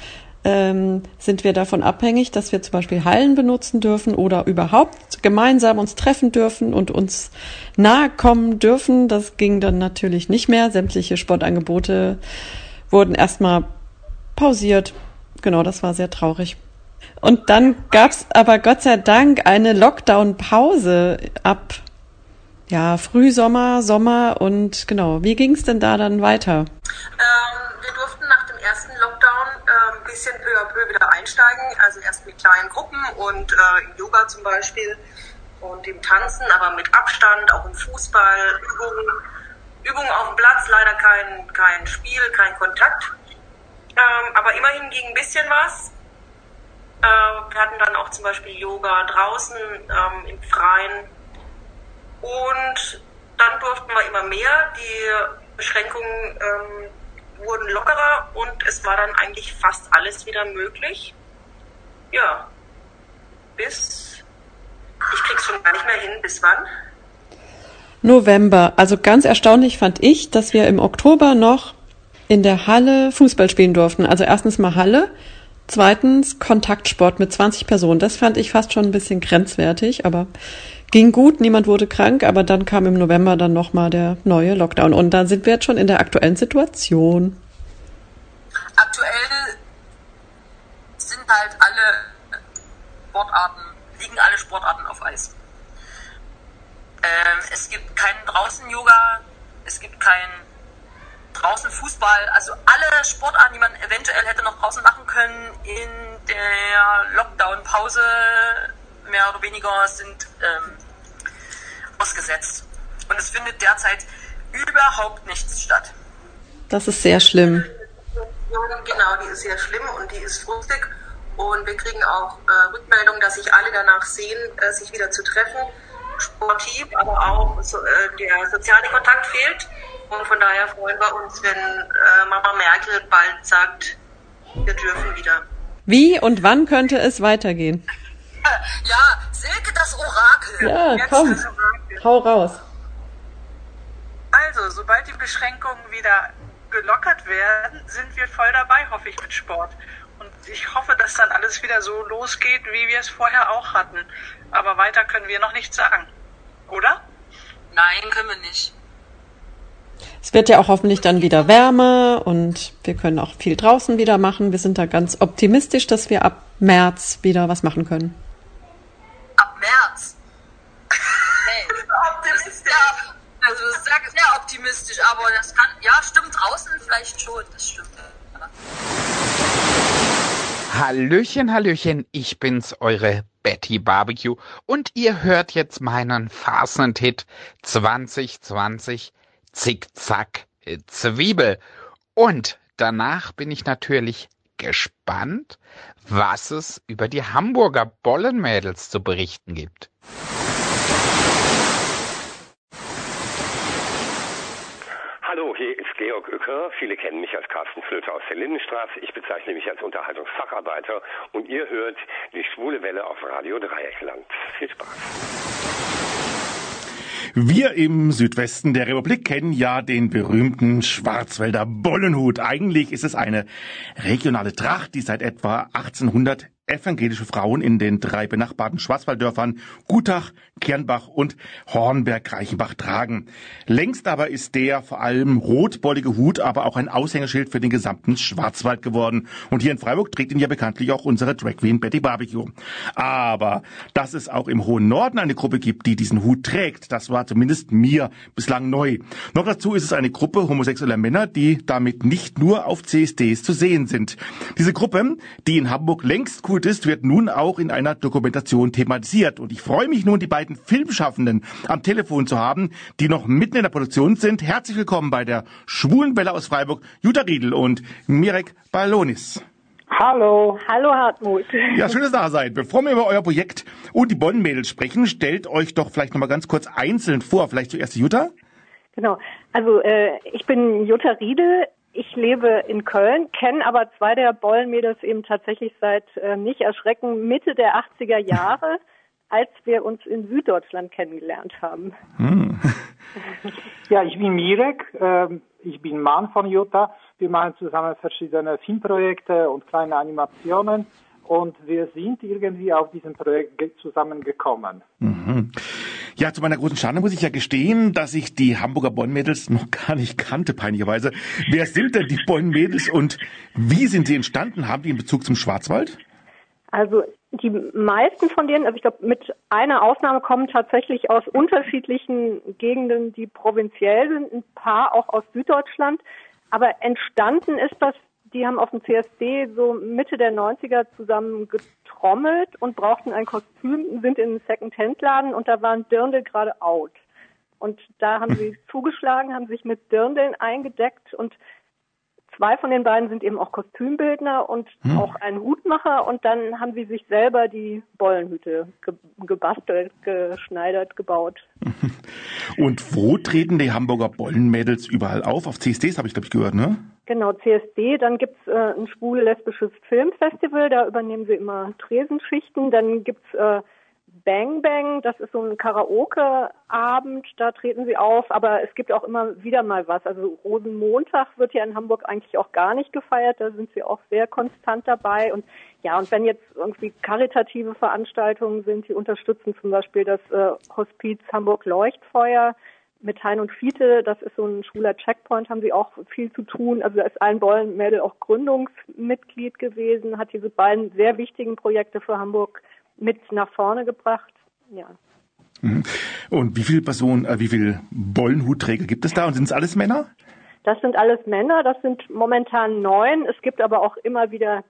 ähm, sind wir davon abhängig, dass wir zum Beispiel Hallen benutzen dürfen oder überhaupt gemeinsam uns treffen dürfen und uns nahe kommen dürfen. Das ging dann natürlich nicht mehr. Sämtliche Sportangebote wurden erstmal pausiert. Genau, das war sehr traurig. Und dann gab's aber Gott sei Dank eine Lockdown-Pause ab ja, Frühsommer, Sommer und genau. Wie ging's denn da dann weiter? Ähm, wir durften nach dem ersten Lockdown äh, ein bisschen peu à peu wieder einsteigen. Also erst mit kleinen Gruppen und äh, im Yoga zum Beispiel und im Tanzen, aber mit Abstand, auch im Fußball, Übungen, Übungen auf dem Platz, leider kein, kein Spiel, kein Kontakt. Ähm, aber immerhin ging ein bisschen was. Äh, wir hatten dann auch zum Beispiel Yoga draußen ähm, im Freien. Und dann durften wir immer mehr. Die Beschränkungen ähm, wurden lockerer und es war dann eigentlich fast alles wieder möglich. Ja, bis, ich krieg's schon gar nicht mehr hin, bis wann? November. Also ganz erstaunlich fand ich, dass wir im Oktober noch in der Halle Fußball spielen durften. Also erstens mal Halle, zweitens Kontaktsport mit 20 Personen. Das fand ich fast schon ein bisschen grenzwertig, aber ging gut, niemand wurde krank, aber dann kam im November dann nochmal der neue Lockdown und dann sind wir jetzt schon in der aktuellen Situation. Aktuell sind halt alle Sportarten, liegen alle Sportarten auf Eis. Ähm, es gibt keinen Draußen-Yoga, es gibt keinen draußen Fußball, also alle Sportarten, die man eventuell hätte noch draußen machen können in der Lockdown-Pause, mehr oder weniger sind ähm, ausgesetzt. Und es findet derzeit überhaupt nichts statt. Das ist sehr schlimm. Genau, die ist sehr schlimm und die ist frustig. Und wir kriegen auch äh, Rückmeldungen, dass sich alle danach sehen, äh, sich wieder zu treffen. Sportiv, aber auch so, äh, der soziale Kontakt fehlt. Und von daher freuen wir uns, wenn äh, Mama Merkel bald sagt, wir dürfen wieder. Wie und wann könnte es weitergehen? Ja, Silke das Orakel. Ja, Jetzt komm, Orakel. hau raus. Also, sobald die Beschränkungen wieder gelockert werden, sind wir voll dabei, hoffe ich, mit Sport. Und ich hoffe, dass dann alles wieder so losgeht, wie wir es vorher auch hatten. Aber weiter können wir noch nichts sagen. Oder? Nein, können wir nicht. Es wird ja auch hoffentlich dann wieder wärmer und wir können auch viel draußen wieder machen. Wir sind da ganz optimistisch, dass wir ab März wieder was machen können. Ab März. Nee, optimistisch. Ja, also das ist sehr optimistisch, aber das kann, ja, stimmt draußen vielleicht schon, das stimmt. Ja. Hallöchen, Hallöchen, ich bin's, eure Betty Barbecue und ihr hört jetzt meinen Fastnet-Hit 2020 Zickzack äh, Zwiebel. Und danach bin ich natürlich gespannt, was es über die Hamburger Bollenmädels zu berichten gibt. Hallo, hier ist Georg Uecker. Viele kennen mich als Carsten Flöter aus der Lindenstraße. Ich bezeichne mich als Unterhaltungsfacharbeiter und ihr hört die schwule Welle auf Radio Dreieckland. Viel Spaß. Wir im Südwesten der Republik kennen ja den berühmten Schwarzwälder Bollenhut. Eigentlich ist es eine regionale Tracht, die seit etwa 1800 evangelische Frauen in den drei benachbarten Schwarzwalddörfern Gutach, Kernbach und Hornberg-Reichenbach tragen. Längst aber ist der vor allem rotbollige Hut aber auch ein Aushängeschild für den gesamten Schwarzwald geworden. Und hier in Freiburg trägt ihn ja bekanntlich auch unsere Drag Queen Betty Barbecue. Aber dass es auch im hohen Norden eine Gruppe gibt, die diesen Hut trägt, das war zumindest mir bislang neu. Noch dazu ist es eine Gruppe homosexueller Männer, die damit nicht nur auf CSDs zu sehen sind. Diese Gruppe, die in Hamburg längst cool ist, wird nun auch in einer Dokumentation thematisiert. Und ich freue mich nun, die beiden Filmschaffenden am Telefon zu haben, die noch mitten in der Produktion sind. Herzlich willkommen bei der Schwulenwelle aus Freiburg, Jutta Riedel und Mirek Balonis. Hallo. Hallo Hartmut. Ja, schön, dass ihr da seid. Bevor wir über euer Projekt und die Bonnenmädels sprechen, stellt euch doch vielleicht noch mal ganz kurz einzeln vor. Vielleicht zuerst Jutta? Genau. Also äh, ich bin Jutta Riedel. Ich lebe in Köln, kenne aber zwei der Bollenmädels eben tatsächlich seit äh, nicht erschrecken Mitte der 80er Jahre, als wir uns in Süddeutschland kennengelernt haben. Hm. Ja, ich bin Mirek, ähm, ich bin Mann von Jutta. Wir machen zusammen verschiedene Filmprojekte und kleine Animationen und wir sind irgendwie auf diesem Projekt ge- zusammengekommen. Mhm. Ja, zu meiner großen Schande muss ich ja gestehen, dass ich die Hamburger Bonn-Mädels noch gar nicht kannte, peinlicherweise. Wer sind denn die Bonn-Mädels und wie sind sie entstanden? Haben die einen Bezug zum Schwarzwald? Also die meisten von denen, also ich glaube mit einer Ausnahme kommen tatsächlich aus unterschiedlichen Gegenden, die provinziell sind, ein paar auch aus Süddeutschland. Aber entstanden ist das, die haben auf dem CSD so Mitte der 90er zusammen getrommelt und brauchten ein Kostüm, sind in einen Second-Hand-Laden und da waren Dirndl gerade out. Und da haben sie zugeschlagen, haben sich mit Dirndeln eingedeckt und zwei von den beiden sind eben auch Kostümbildner und Hm. auch ein Hutmacher und dann haben sie sich selber die Bollenhüte ge gebastelt, geschneidert, gebaut. Und wo treten die Hamburger Bollenmädels überall auf? Auf CSDs habe ich, glaube ich, gehört, ne? Genau, CSD, dann gibt's äh, ein schwul-lesbisches Filmfestival, da übernehmen sie immer Tresenschichten, dann gibt's äh, Bang Bang, das ist so ein Karaoke-Abend, da treten sie auf, aber es gibt auch immer wieder mal was. Also Rosenmontag wird ja in Hamburg eigentlich auch gar nicht gefeiert, da sind sie auch sehr konstant dabei. Und ja, und wenn jetzt irgendwie karitative Veranstaltungen sind, die unterstützen zum Beispiel das äh, Hospiz Hamburg Leuchtfeuer, mit Hein und Fiete, das ist so ein schwuler Checkpoint, haben sie auch viel zu tun. Also da ist ein Bollenmädel auch Gründungsmitglied gewesen, hat diese beiden sehr wichtigen Projekte für Hamburg mit nach vorne gebracht. Ja. Mhm. Und wie viele Personen, äh, wie viele Bollenhutträger gibt es da und sind es alles Männer? Das sind alles Männer, das sind momentan neun. Es gibt aber auch immer wieder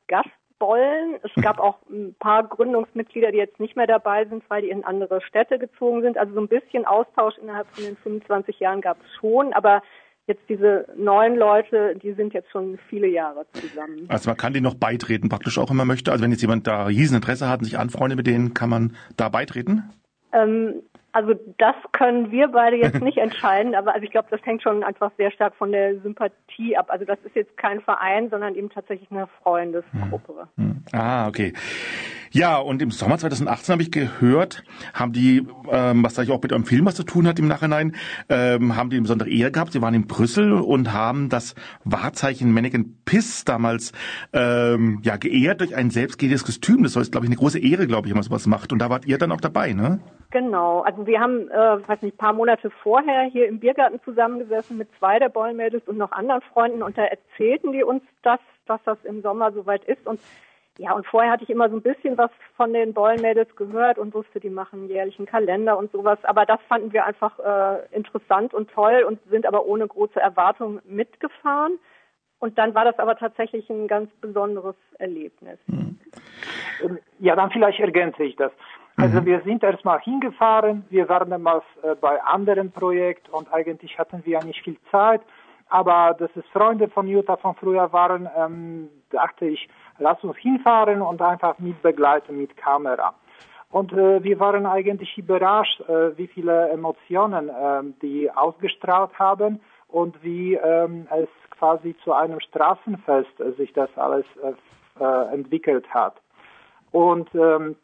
Gastbollen. Es gab auch ein paar Gründungsmitglieder, die jetzt nicht mehr dabei sind, weil die in andere Städte gezogen sind. Also so ein bisschen Austausch innerhalb von den 25 Jahren gab es schon, aber jetzt diese neun Leute, die sind jetzt schon viele Jahre zusammen. Also man kann denen noch beitreten, praktisch auch, wenn man möchte. Also wenn jetzt jemand da riesen Interesse hat und sich anfreundet mit denen, kann man da beitreten? Ähm, also das können wir beide jetzt nicht entscheiden, aber also ich glaube, das hängt schon einfach sehr stark von der Sympathie ab. Also das ist jetzt kein Verein, sondern eben tatsächlich eine Freundesgruppe. Hm. Hm. Ah, okay. Ja, und im Sommer 2018 habe ich gehört, haben die, ähm, was eigentlich auch mit eurem Film was zu tun hat im Nachhinein, ähm, haben die eine besondere Ehre gehabt. Sie waren in Brüssel und haben das Wahrzeichen Mannequin Piss damals ähm, ja geehrt durch ein selbstgehendes Kostüm. Das ist, glaube ich, eine große Ehre, glaube ich, wenn man sowas macht. Und da wart ihr dann auch dabei, ne? Genau. Also wir haben, äh, weiß nicht, paar Monate vorher hier im Biergarten zusammengesessen mit zwei der Bollmädels und noch anderen Freunden und da erzählten die uns das, dass das im Sommer soweit ist und ja, und vorher hatte ich immer so ein bisschen was von den Boylenmädels gehört und wusste, die machen jährlichen Kalender und sowas. Aber das fanden wir einfach äh, interessant und toll und sind aber ohne große Erwartung mitgefahren. Und dann war das aber tatsächlich ein ganz besonderes Erlebnis. Mhm. Ja, dann vielleicht ergänze ich das. Also mhm. wir sind erstmal hingefahren, wir waren damals äh, bei anderen Projekt und eigentlich hatten wir ja nicht viel Zeit, aber dass es Freunde von Jutta von früher waren, ähm, dachte ich, lass uns hinfahren und einfach mitbegleiten mit Kamera. Und äh, wir waren eigentlich überrascht, äh, wie viele Emotionen äh, die ausgestrahlt haben und wie ähm, es quasi zu einem Straßenfest äh, sich das alles äh, äh, entwickelt hat. Und ähm,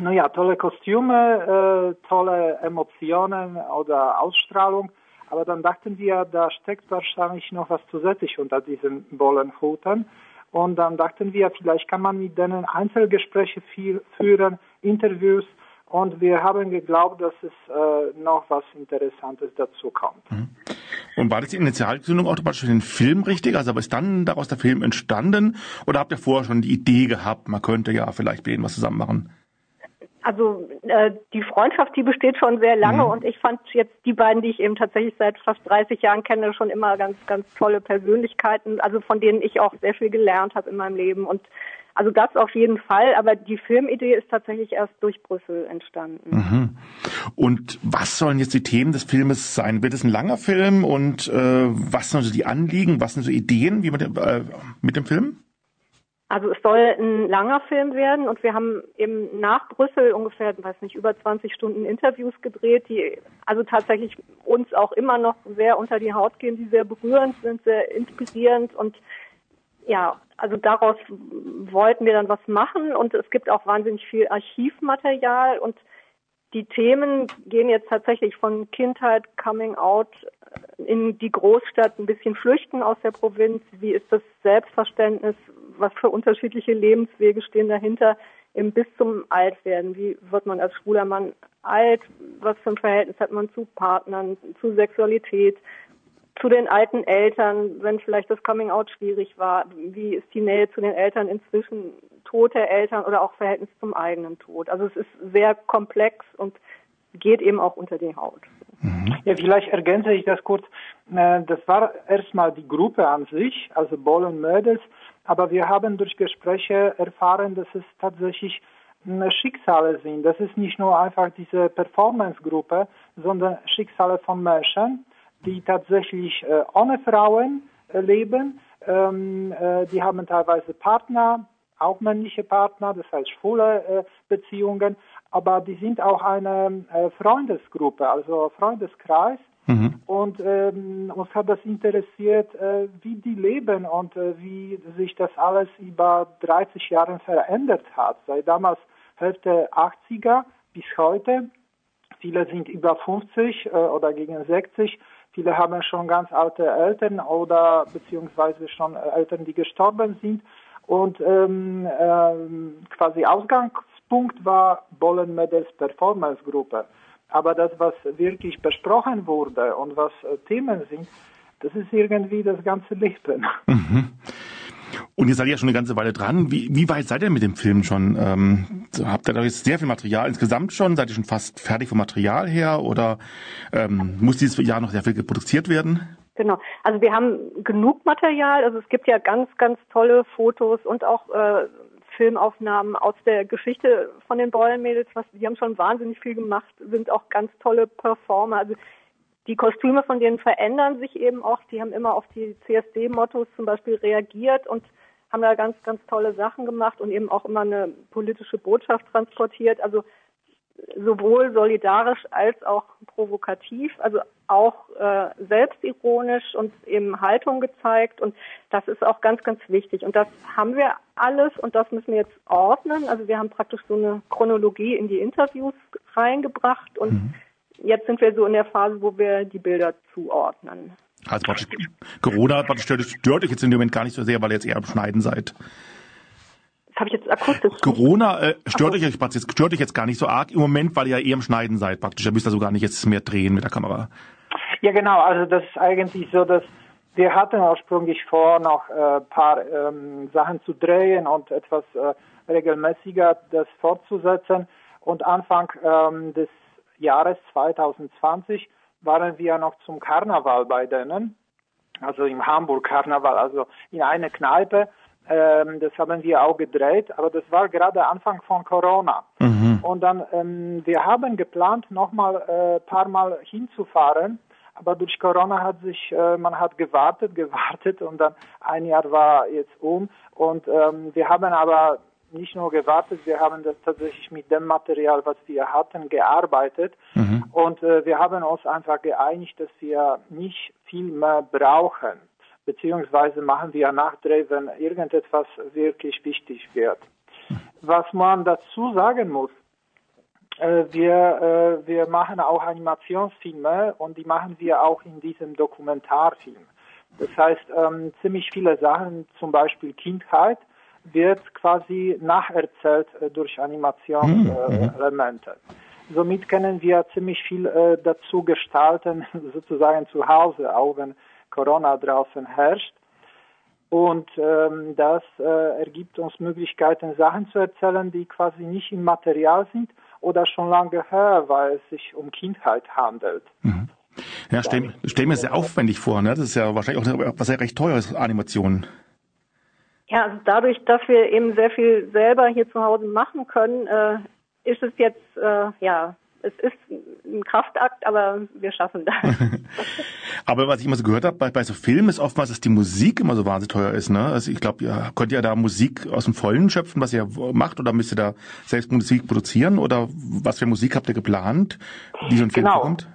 naja, tolle Kostüme, äh, tolle Emotionen oder Ausstrahlung. Aber dann dachten wir, da steckt wahrscheinlich noch was zusätzlich unter diesen Bollenhuten. Und dann dachten wir, vielleicht kann man mit denen Einzelgespräche führen, Interviews. Und wir haben geglaubt, dass es äh, noch was Interessantes dazu kommt. Mhm. Und war das die Initialzündung automatisch für den Film richtig? Also ist dann daraus der Film entstanden? Oder habt ihr vorher schon die Idee gehabt, man könnte ja vielleicht mit denen was zusammen machen? Also äh, die Freundschaft, die besteht schon sehr lange mhm. und ich fand jetzt die beiden, die ich eben tatsächlich seit fast 30 Jahren kenne, schon immer ganz, ganz tolle Persönlichkeiten, also von denen ich auch sehr viel gelernt habe in meinem Leben. Und also das auf jeden Fall, aber die Filmidee ist tatsächlich erst durch Brüssel entstanden. Mhm. Und was sollen jetzt die Themen des Filmes sein? Wird es ein langer Film und äh, was sind so die Anliegen, was sind so Ideen wie mit dem, äh, mit dem Film? Also es soll ein langer Film werden und wir haben eben nach Brüssel ungefähr, weiß nicht, über 20 Stunden Interviews gedreht, die also tatsächlich uns auch immer noch sehr unter die Haut gehen, die sehr berührend sind, sehr inspirierend und ja, also daraus wollten wir dann was machen und es gibt auch wahnsinnig viel Archivmaterial und die Themen gehen jetzt tatsächlich von Kindheit, Coming Out in die Großstadt, ein bisschen flüchten aus der Provinz. Wie ist das Selbstverständnis? Was für unterschiedliche Lebenswege stehen dahinter? Im bis zum Altwerden. Wie wird man als schwuler Mann alt? Was für ein Verhältnis hat man zu Partnern, zu Sexualität? zu den alten Eltern, wenn vielleicht das Coming Out schwierig war, wie ist die Nähe zu den Eltern inzwischen, tote Eltern oder auch Verhältnis zum eigenen Tod. Also es ist sehr komplex und geht eben auch unter die Haut. Mhm. Ja, vielleicht ergänze ich das kurz. Äh, das war erstmal die Gruppe an sich, also Ball und Mädels, aber wir haben durch Gespräche erfahren, dass es tatsächlich hm, Schicksale sind. Das ist nicht nur einfach diese Performance-Gruppe, sondern Schicksale von Menschen, die tatsächlich äh, ohne Frauen äh, leben. Ähm, äh, die haben teilweise Partner, auch männliche Partner, das heißt schwule äh, Beziehungen, aber die sind auch eine äh, Freundesgruppe, also Freundeskreis. Mhm. Und ähm, uns hat das interessiert, äh, wie die leben und äh, wie sich das alles über 30 Jahre verändert hat. Seit damals Hälfte 80er bis heute. Viele sind über 50 äh, oder gegen 60. Viele haben schon ganz alte Eltern oder beziehungsweise schon Eltern, die gestorben sind. Und ähm, ähm, quasi Ausgangspunkt war Bollen Medals Performance Gruppe. Aber das, was wirklich besprochen wurde und was äh, Themen sind, das ist irgendwie das ganze Leben. Mhm. Und ihr seid ja schon eine ganze Weile dran. Wie, wie weit seid ihr mit dem Film schon? Ähm, habt ihr da jetzt sehr viel Material insgesamt schon? Seid ihr schon fast fertig vom Material her? Oder ähm, muss dieses Jahr noch sehr viel produziert werden? Genau. Also wir haben genug Material. Also es gibt ja ganz, ganz tolle Fotos und auch äh, Filmaufnahmen aus der Geschichte von den Beulenmädels. Was, die haben schon wahnsinnig viel gemacht, sind auch ganz tolle Performer. Also die Kostüme von denen verändern sich eben auch. Die haben immer auf die CSD-Mottos zum Beispiel reagiert und haben da ganz, ganz tolle Sachen gemacht und eben auch immer eine politische Botschaft transportiert. Also sowohl solidarisch als auch provokativ, also auch äh, selbstironisch und eben Haltung gezeigt und das ist auch ganz, ganz wichtig und das haben wir alles und das müssen wir jetzt ordnen. Also wir haben praktisch so eine Chronologie in die Interviews reingebracht und mhm jetzt sind wir so in der Phase, wo wir die Bilder zuordnen. Also Corona stört euch jetzt in dem Moment gar nicht so sehr, weil ihr jetzt eher am Schneiden seid. Habe ich jetzt akustisch. Corona äh, stört, euch, jetzt, stört euch jetzt gar nicht so arg im Moment, weil ihr eher am Schneiden seid praktisch. Da müsst ihr so gar nicht jetzt mehr drehen mit der Kamera. Ja genau, also das ist eigentlich so, dass wir hatten ursprünglich vor, noch ein äh, paar ähm, Sachen zu drehen und etwas äh, regelmäßiger das fortzusetzen. Und Anfang ähm, des Jahres 2020 waren wir noch zum Karneval bei denen, also im Hamburg Karneval, also in einer Kneipe. Ähm, das haben wir auch gedreht, aber das war gerade Anfang von Corona. Mhm. Und dann, ähm, wir haben geplant, nochmal äh, paar Mal hinzufahren, aber durch Corona hat sich, äh, man hat gewartet, gewartet und dann ein Jahr war jetzt um und ähm, wir haben aber nicht nur gewartet, wir haben das tatsächlich mit dem Material, was wir hatten, gearbeitet. Mhm. Und äh, wir haben uns einfach geeinigt, dass wir nicht viel mehr brauchen. Beziehungsweise machen wir Nachdreh, wenn irgendetwas wirklich wichtig wird. Was man dazu sagen muss, äh, wir, äh, wir machen auch Animationsfilme und die machen wir auch in diesem Dokumentarfilm. Das heißt, ähm, ziemlich viele Sachen, zum Beispiel Kindheit, wird quasi nacherzählt äh, durch Animationselemente. Mhm. Äh, Somit können wir ziemlich viel dazu gestalten, sozusagen zu Hause, auch wenn Corona draußen herrscht. Und ähm, das äh, ergibt uns Möglichkeiten, Sachen zu erzählen, die quasi nicht im Material sind oder schon lange her, weil es sich um Kindheit handelt. Mhm. Ja, stell, stell mir sehr aufwendig vor, ne? Das ist ja wahrscheinlich auch was sehr recht teures Animationen. Ja, also dadurch, dass wir eben sehr viel selber hier zu Hause machen können, äh, ist es jetzt, äh, ja, es ist ein Kraftakt, aber wir schaffen das. aber was ich immer so gehört habe, bei, bei so Filmen ist oftmals, dass die Musik immer so wahnsinnig teuer ist. Ne? Also ich glaube, ja, könnt ihr da Musik aus dem Vollen schöpfen, was ihr macht, oder müsst ihr da selbst Musik produzieren? Oder was für Musik habt ihr geplant, wie so ein Film genau. kommt?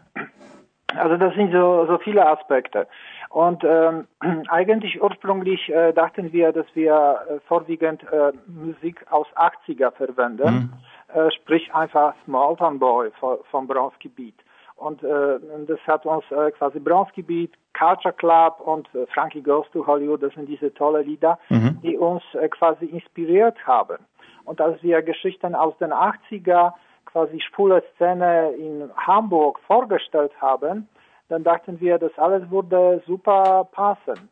Also das sind so, so viele Aspekte. Und ähm, eigentlich ursprünglich äh, dachten wir, dass wir äh, vorwiegend äh, Musik aus 80er verwenden, mhm. Äh, sprich einfach Small Town Boy vom Bronski Beat. Und äh, das hat uns äh, quasi Bronski Beat, Culture Club und äh, Frankie Goes to Hollywood, das sind diese tolle Lieder, mhm. die uns äh, quasi inspiriert haben. Und als wir Geschichten aus den 80er, quasi schwule Szene in Hamburg vorgestellt haben, dann dachten wir, das alles würde super passen.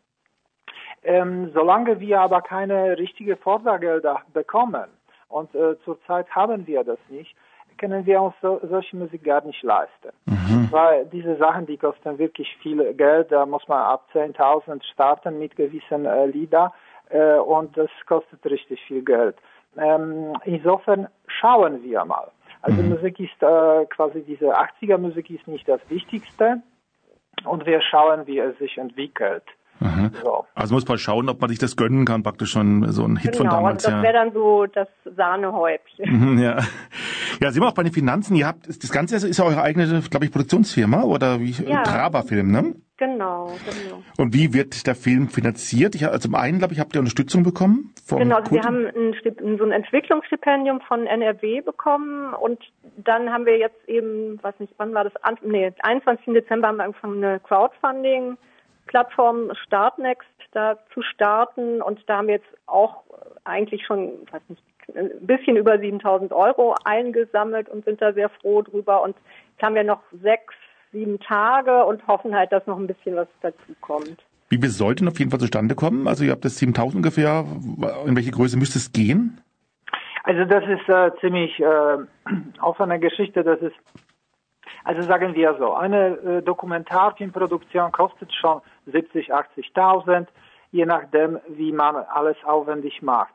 Ähm, solange wir aber keine richtige Fördergelder bekommen, und äh, zurzeit haben wir das nicht, können wir uns so, solche Musik gar nicht leisten. Mhm. Weil diese Sachen, die kosten wirklich viel Geld, da muss man ab 10.000 starten mit gewissen äh, Lieder äh, und das kostet richtig viel Geld. Ähm, insofern schauen wir mal. Also mhm. Musik ist äh, quasi diese 80er Musik ist nicht das Wichtigste und wir schauen, wie es sich entwickelt. So. Also muss man schauen, ob man sich das gönnen kann, praktisch schon so ein Hit genau, von damals. Genau, das wäre dann so das Sahnehäubchen. Mhm, ja. ja, sind wir auch bei den Finanzen. Ihr habt, das Ganze ist ja eure eigene, glaube ich, Produktionsfirma oder wie, ja. Traber-Film, ne? Genau, genau. Und wie wird der Film finanziert? Ich, also zum einen, glaube ich, habt ihr Unterstützung bekommen Genau, also wir haben ein, so ein Entwicklungsstipendium von NRW bekommen und dann haben wir jetzt eben, weiß nicht, wann war das? Nee, 21. Dezember haben wir angefangen, eine Crowdfunding-Plattform Startnext da zu starten und da haben wir jetzt auch eigentlich schon, weiß nicht, ein bisschen über 7000 Euro eingesammelt und sind da sehr froh drüber und jetzt haben wir noch sechs, sieben Tage und hoffen halt, dass noch ein bisschen was dazu kommt. Wie wir sollten auf jeden Fall zustande kommen? Also ihr habt das 7000 ungefähr. In welche Größe müsste es gehen? Also das ist äh, ziemlich äh, offene Geschichte. Das ist, also sagen wir so, eine äh, Dokumentarfilmproduktion kostet schon 70, 80.000, je nachdem, wie man alles aufwendig macht.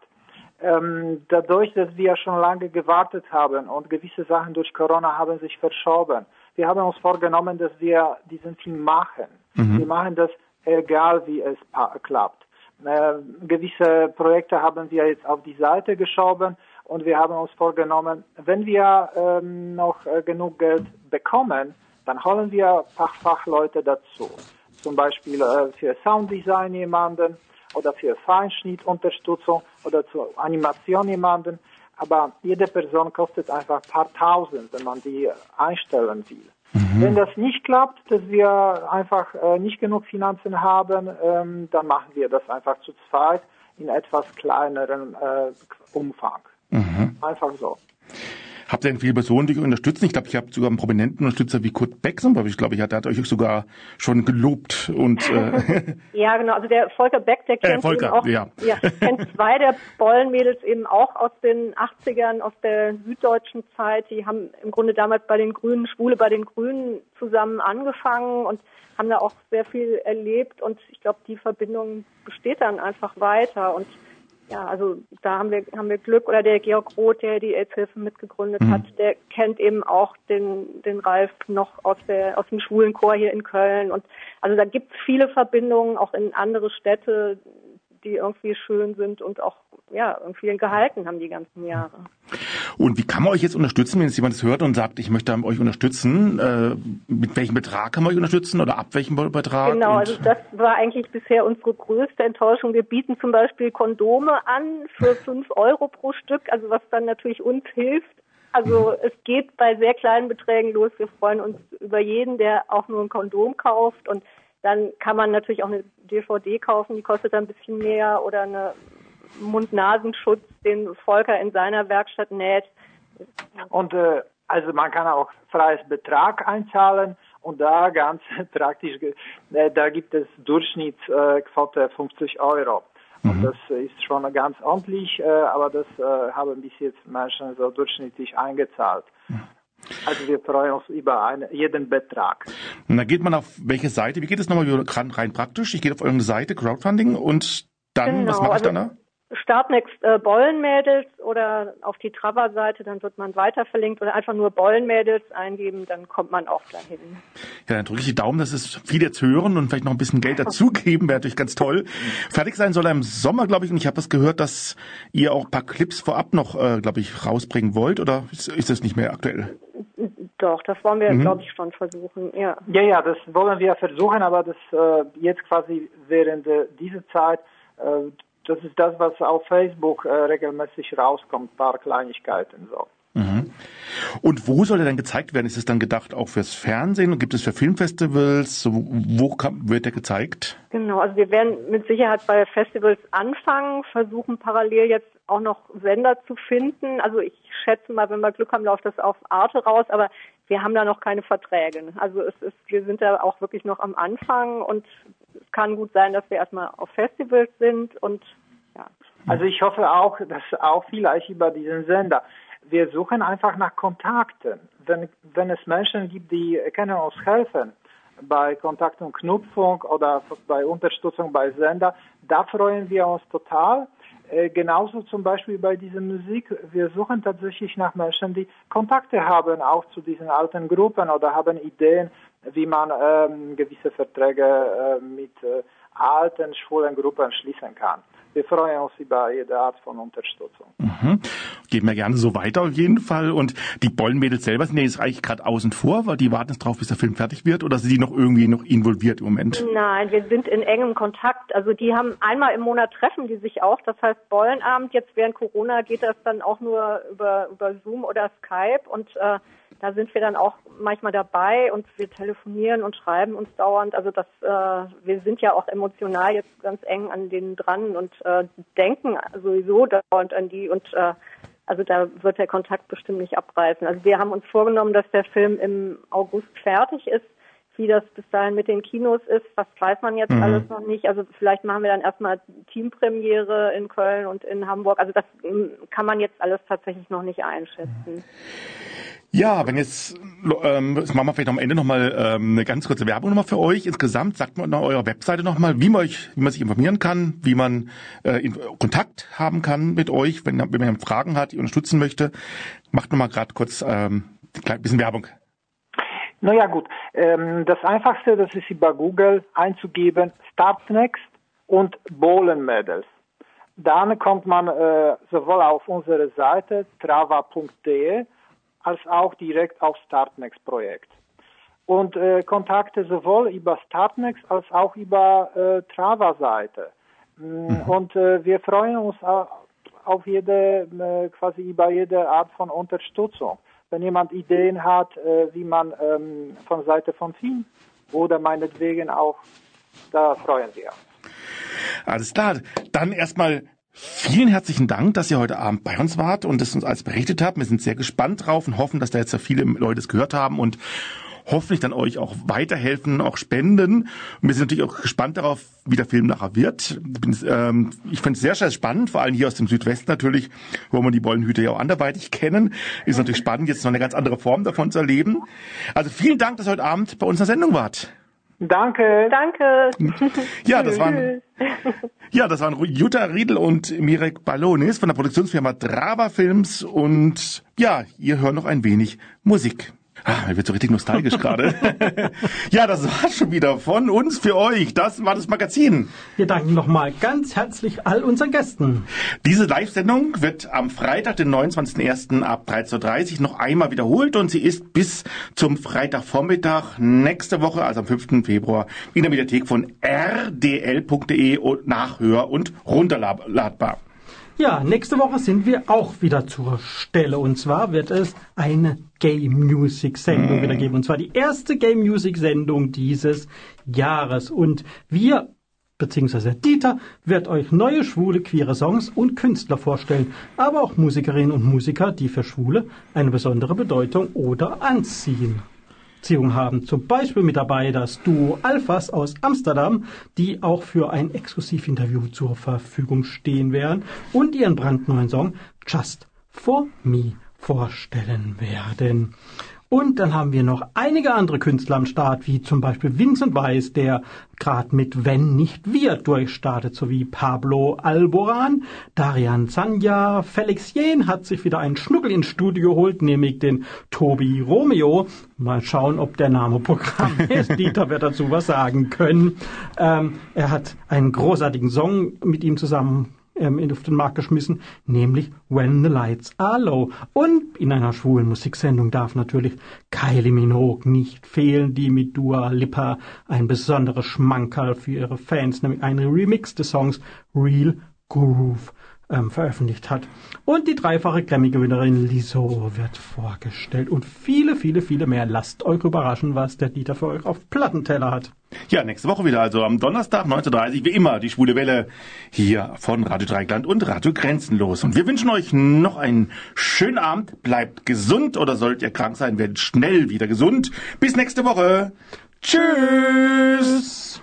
Ähm, dadurch, dass wir schon lange gewartet haben und gewisse Sachen durch Corona haben sich verschoben, wir haben uns vorgenommen, dass wir diesen Film machen. Mhm. Wir machen das egal wie es klappt. Äh, gewisse Projekte haben wir jetzt auf die Seite geschoben und wir haben uns vorgenommen, wenn wir ähm, noch äh, genug Geld bekommen, dann holen wir Fach Fachleute dazu. Zum Beispiel äh, für Sounddesign jemanden oder für Feinschnittunterstützung oder zur Animation jemanden. Aber jede Person kostet einfach ein paar Tausend, wenn man die einstellen will. Mhm. Wenn das nicht klappt, dass wir einfach äh, nicht genug Finanzen haben, ähm, dann machen wir das einfach zu zweit in etwas kleineren äh, Umfang. Mhm. Einfach so. Habt ihr denn viele Personen, die euch unterstützen? Ich glaube, ich habe sogar einen prominenten Unterstützer wie Kurt Beck zum Beispiel. Ich glaube, ich der hat euch sogar schon gelobt. Und, äh ja, genau. Also der Volker Beck, der kennt, äh, Volker, auch, ja. Ja, kennt zwei der Bollenmädels eben auch aus den 80ern, aus der süddeutschen Zeit. Die haben im Grunde damals bei den Grünen, Schwule bei den Grünen zusammen angefangen und haben da auch sehr viel erlebt. Und ich glaube, die Verbindung besteht dann einfach weiter. Und ja, also da haben wir haben wir Glück. Oder der Georg Roth, der die AIDS-Hilfe mitgegründet mhm. hat, der kennt eben auch den den Ralf noch aus der aus dem Schwulenchor hier in Köln. Und also da gibt es viele Verbindungen auch in andere Städte, die irgendwie schön sind und auch ja irgendwie gehalten haben die ganzen Jahre. Und wie kann man euch jetzt unterstützen, wenn jetzt jemand das hört und sagt, ich möchte euch unterstützen? Äh, mit welchem Betrag kann man euch unterstützen oder ab welchem Betrag? Genau, also das war eigentlich bisher unsere größte Enttäuschung. Wir bieten zum Beispiel Kondome an für fünf Euro pro Stück, also was dann natürlich uns hilft. Also es geht bei sehr kleinen Beträgen los. Wir freuen uns über jeden, der auch nur ein Kondom kauft und dann kann man natürlich auch eine DVD kaufen, die kostet ein bisschen mehr oder eine Mund-Nasenschutz, den Volker in seiner Werkstatt näht. Und äh, also man kann auch freies Betrag einzahlen und da ganz praktisch, äh, da gibt es Durchschnittsquote äh, 50 Euro. Und mhm. das ist schon ganz ordentlich, äh, aber das äh, haben bis jetzt Menschen so durchschnittlich eingezahlt. Also wir freuen uns über einen, jeden Betrag. Und da geht man auf welche Seite? Wie geht es nochmal rein praktisch? Ich gehe auf eure Seite Crowdfunding und dann, genau, was mache ich also, dann da? Startnext äh, Bollenmädels oder auf die Trava-Seite, dann wird man weiter verlinkt oder einfach nur Bollenmädels eingeben, dann kommt man auch dahin. Ja, dann drücke ich die Daumen, dass es viele jetzt hören und vielleicht noch ein bisschen Geld dazugeben, wäre natürlich ganz toll. Fertig sein soll er im Sommer, glaube ich, und ich habe das gehört, dass ihr auch ein paar Clips vorab noch, äh, glaube ich, rausbringen wollt, oder ist, ist das nicht mehr aktuell? Doch, das wollen wir, mhm. glaube ich, schon versuchen, ja. Ja, ja, das wollen wir versuchen, aber das äh, jetzt quasi während äh, dieser Zeit äh, das ist das, was auf Facebook äh, regelmäßig rauskommt, ein paar Kleinigkeiten so. Mhm. Und wo soll er dann gezeigt werden? Ist es dann gedacht auch fürs Fernsehen? Gibt es für Filmfestivals? Wo kann, wird er gezeigt? Genau, also wir werden mit Sicherheit bei Festivals anfangen, versuchen parallel jetzt auch noch Sender zu finden. Also ich schätze mal, wenn wir Glück haben, läuft das auf Arte raus, aber wir haben da noch keine Verträge. Also es ist, wir sind da auch wirklich noch am Anfang und es kann gut sein, dass wir erstmal auf Festivals sind und ja. Also ich hoffe auch, dass auch vielleicht über diesen Sender. Wir suchen einfach nach Kontakten. Wenn, wenn es Menschen gibt, die können uns helfen bei Kontakt und Knüpfung oder bei Unterstützung bei Sender, da freuen wir uns total. Äh, genauso zum Beispiel bei dieser Musik. Wir suchen tatsächlich nach Menschen, die Kontakte haben, auch zu diesen alten Gruppen oder haben Ideen, wie man ähm, gewisse Verträge äh, mit äh, alten, schwulen Gruppen schließen kann. Wir freuen uns über jede Art von Unterstützung. Mhm. geben wir gerne so weiter auf jeden Fall. Und die Bollenmädels selber sind ja jetzt eigentlich gerade außen vor, weil die warten jetzt drauf, bis der Film fertig wird, oder sind die noch irgendwie noch involviert im Moment? Nein, wir sind in engem Kontakt. Also die haben einmal im Monat treffen die sich auch. Das heißt Bollenabend. Jetzt während Corona geht das dann auch nur über über Zoom oder Skype und äh, da sind wir dann auch manchmal dabei und wir telefonieren und schreiben uns dauernd. Also das, äh, wir sind ja auch emotional jetzt ganz eng an denen dran und äh, denken sowieso dauernd an die und äh, also da wird der Kontakt bestimmt nicht abreißen. Also wir haben uns vorgenommen, dass der Film im August fertig ist. Wie das bis dahin mit den Kinos ist, das weiß man jetzt mhm. alles noch nicht. Also vielleicht machen wir dann erstmal Teampremiere in Köln und in Hamburg. Also das mm, kann man jetzt alles tatsächlich noch nicht einschätzen. Ja, wenn jetzt, ähm, machen wir vielleicht am Ende nochmal ähm, eine ganz kurze Werbung nochmal für euch. Insgesamt sagt man auf eurer Webseite nochmal, wie man euch, wie man sich informieren kann, wie man äh, in, Kontakt haben kann mit euch, wenn, wenn man Fragen hat, die unterstützen möchte. Macht nochmal gerade kurz ähm, ein bisschen Werbung. Naja gut, ähm, das Einfachste, das ist über Google einzugeben, Startnext und Bowlen Medals. Dann kommt man äh, sowohl auf unsere Seite trava.de als auch direkt auf Startnext Projekt. Und äh, Kontakte sowohl über Startnext als auch über äh, Trava-Seite. Mm, mhm. Und äh, wir freuen uns auf jede, äh, quasi über jede Art von Unterstützung. Wenn jemand Ideen hat, äh, wie man ähm, von Seite von Film oder meinetwegen auch, da freuen wir uns. Alles klar. Dann erstmal Vielen herzlichen Dank, dass ihr heute Abend bei uns wart und es uns alles berichtet habt. Wir sind sehr gespannt drauf und hoffen, dass da jetzt ja viele Leute es gehört haben und hoffentlich dann euch auch weiterhelfen, auch spenden. Und wir sind natürlich auch gespannt darauf, wie der Film nachher wird. Ähm, ich finde es sehr, sehr spannend, vor allem hier aus dem Südwesten natürlich, wo man die Bollenhüte ja auch anderweitig kennen. Ist natürlich spannend, jetzt noch eine ganz andere Form davon zu erleben. Also vielen Dank, dass ihr heute Abend bei uns in der Sendung wart. Danke. Danke. Ja, das waren, ja, das waren Jutta Riedel und Mirek Ballonis von der Produktionsfirma Drava Films und ja, ihr hört noch ein wenig Musik. Ah, mir wird so richtig nostalgisch gerade. ja, das war schon wieder von uns für euch. Das war das Magazin. Wir danken nochmal ganz herzlich all unseren Gästen. Diese Live-Sendung wird am Freitag, den 29.01. ab 13.30 Uhr noch einmal wiederholt und sie ist bis zum Freitagvormittag nächste Woche, also am 5. Februar, in der Mediathek von rdl.de nachhör- und runterladbar. Ja, nächste Woche sind wir auch wieder zur Stelle. Und zwar wird es eine Game Music Sendung wieder geben. Und zwar die erste Game Music Sendung dieses Jahres. Und wir beziehungsweise Dieter wird euch neue schwule, queere Songs und Künstler vorstellen, aber auch Musikerinnen und Musiker, die für Schwule eine besondere Bedeutung oder anziehen. Beziehung haben. Zum Beispiel mit dabei das Duo Alphas aus Amsterdam, die auch für ein Exklusivinterview zur Verfügung stehen werden und ihren brandneuen Song Just for Me vorstellen werden. Und dann haben wir noch einige andere Künstler am Start, wie zum Beispiel Vincent Weiss, der gerade mit Wenn nicht wir durchstartet, sowie Pablo Alboran, Darian Zanja, Felix Jen hat sich wieder einen Schnuckel ins Studio geholt, nämlich den Tobi Romeo. Mal schauen, ob der Name Programm ist. Dieter wird dazu was sagen können. Ähm, er hat einen großartigen Song mit ihm zusammen ähm, auf den Markt geschmissen, nämlich When the Lights Are Low. Und in einer schwulen Musiksendung darf natürlich Kylie Minogue nicht fehlen, die mit Dua Lipa ein besonderes Schmankerl für ihre Fans, nämlich einen Remix des Songs Real Groove ähm, veröffentlicht hat. Und die dreifache Grammy-Gewinnerin Liso wird vorgestellt. Und viele, viele, viele mehr. Lasst euch überraschen, was der Dieter für euch auf Plattenteller hat. Ja, nächste Woche wieder, also am Donnerstag 19.30 wie immer, die Schwule Welle hier von Radio Dreigland und Radio Grenzenlos. Und wir wünschen euch noch einen schönen Abend. Bleibt gesund oder sollt ihr krank sein, werdet schnell wieder gesund. Bis nächste Woche. Tschüss.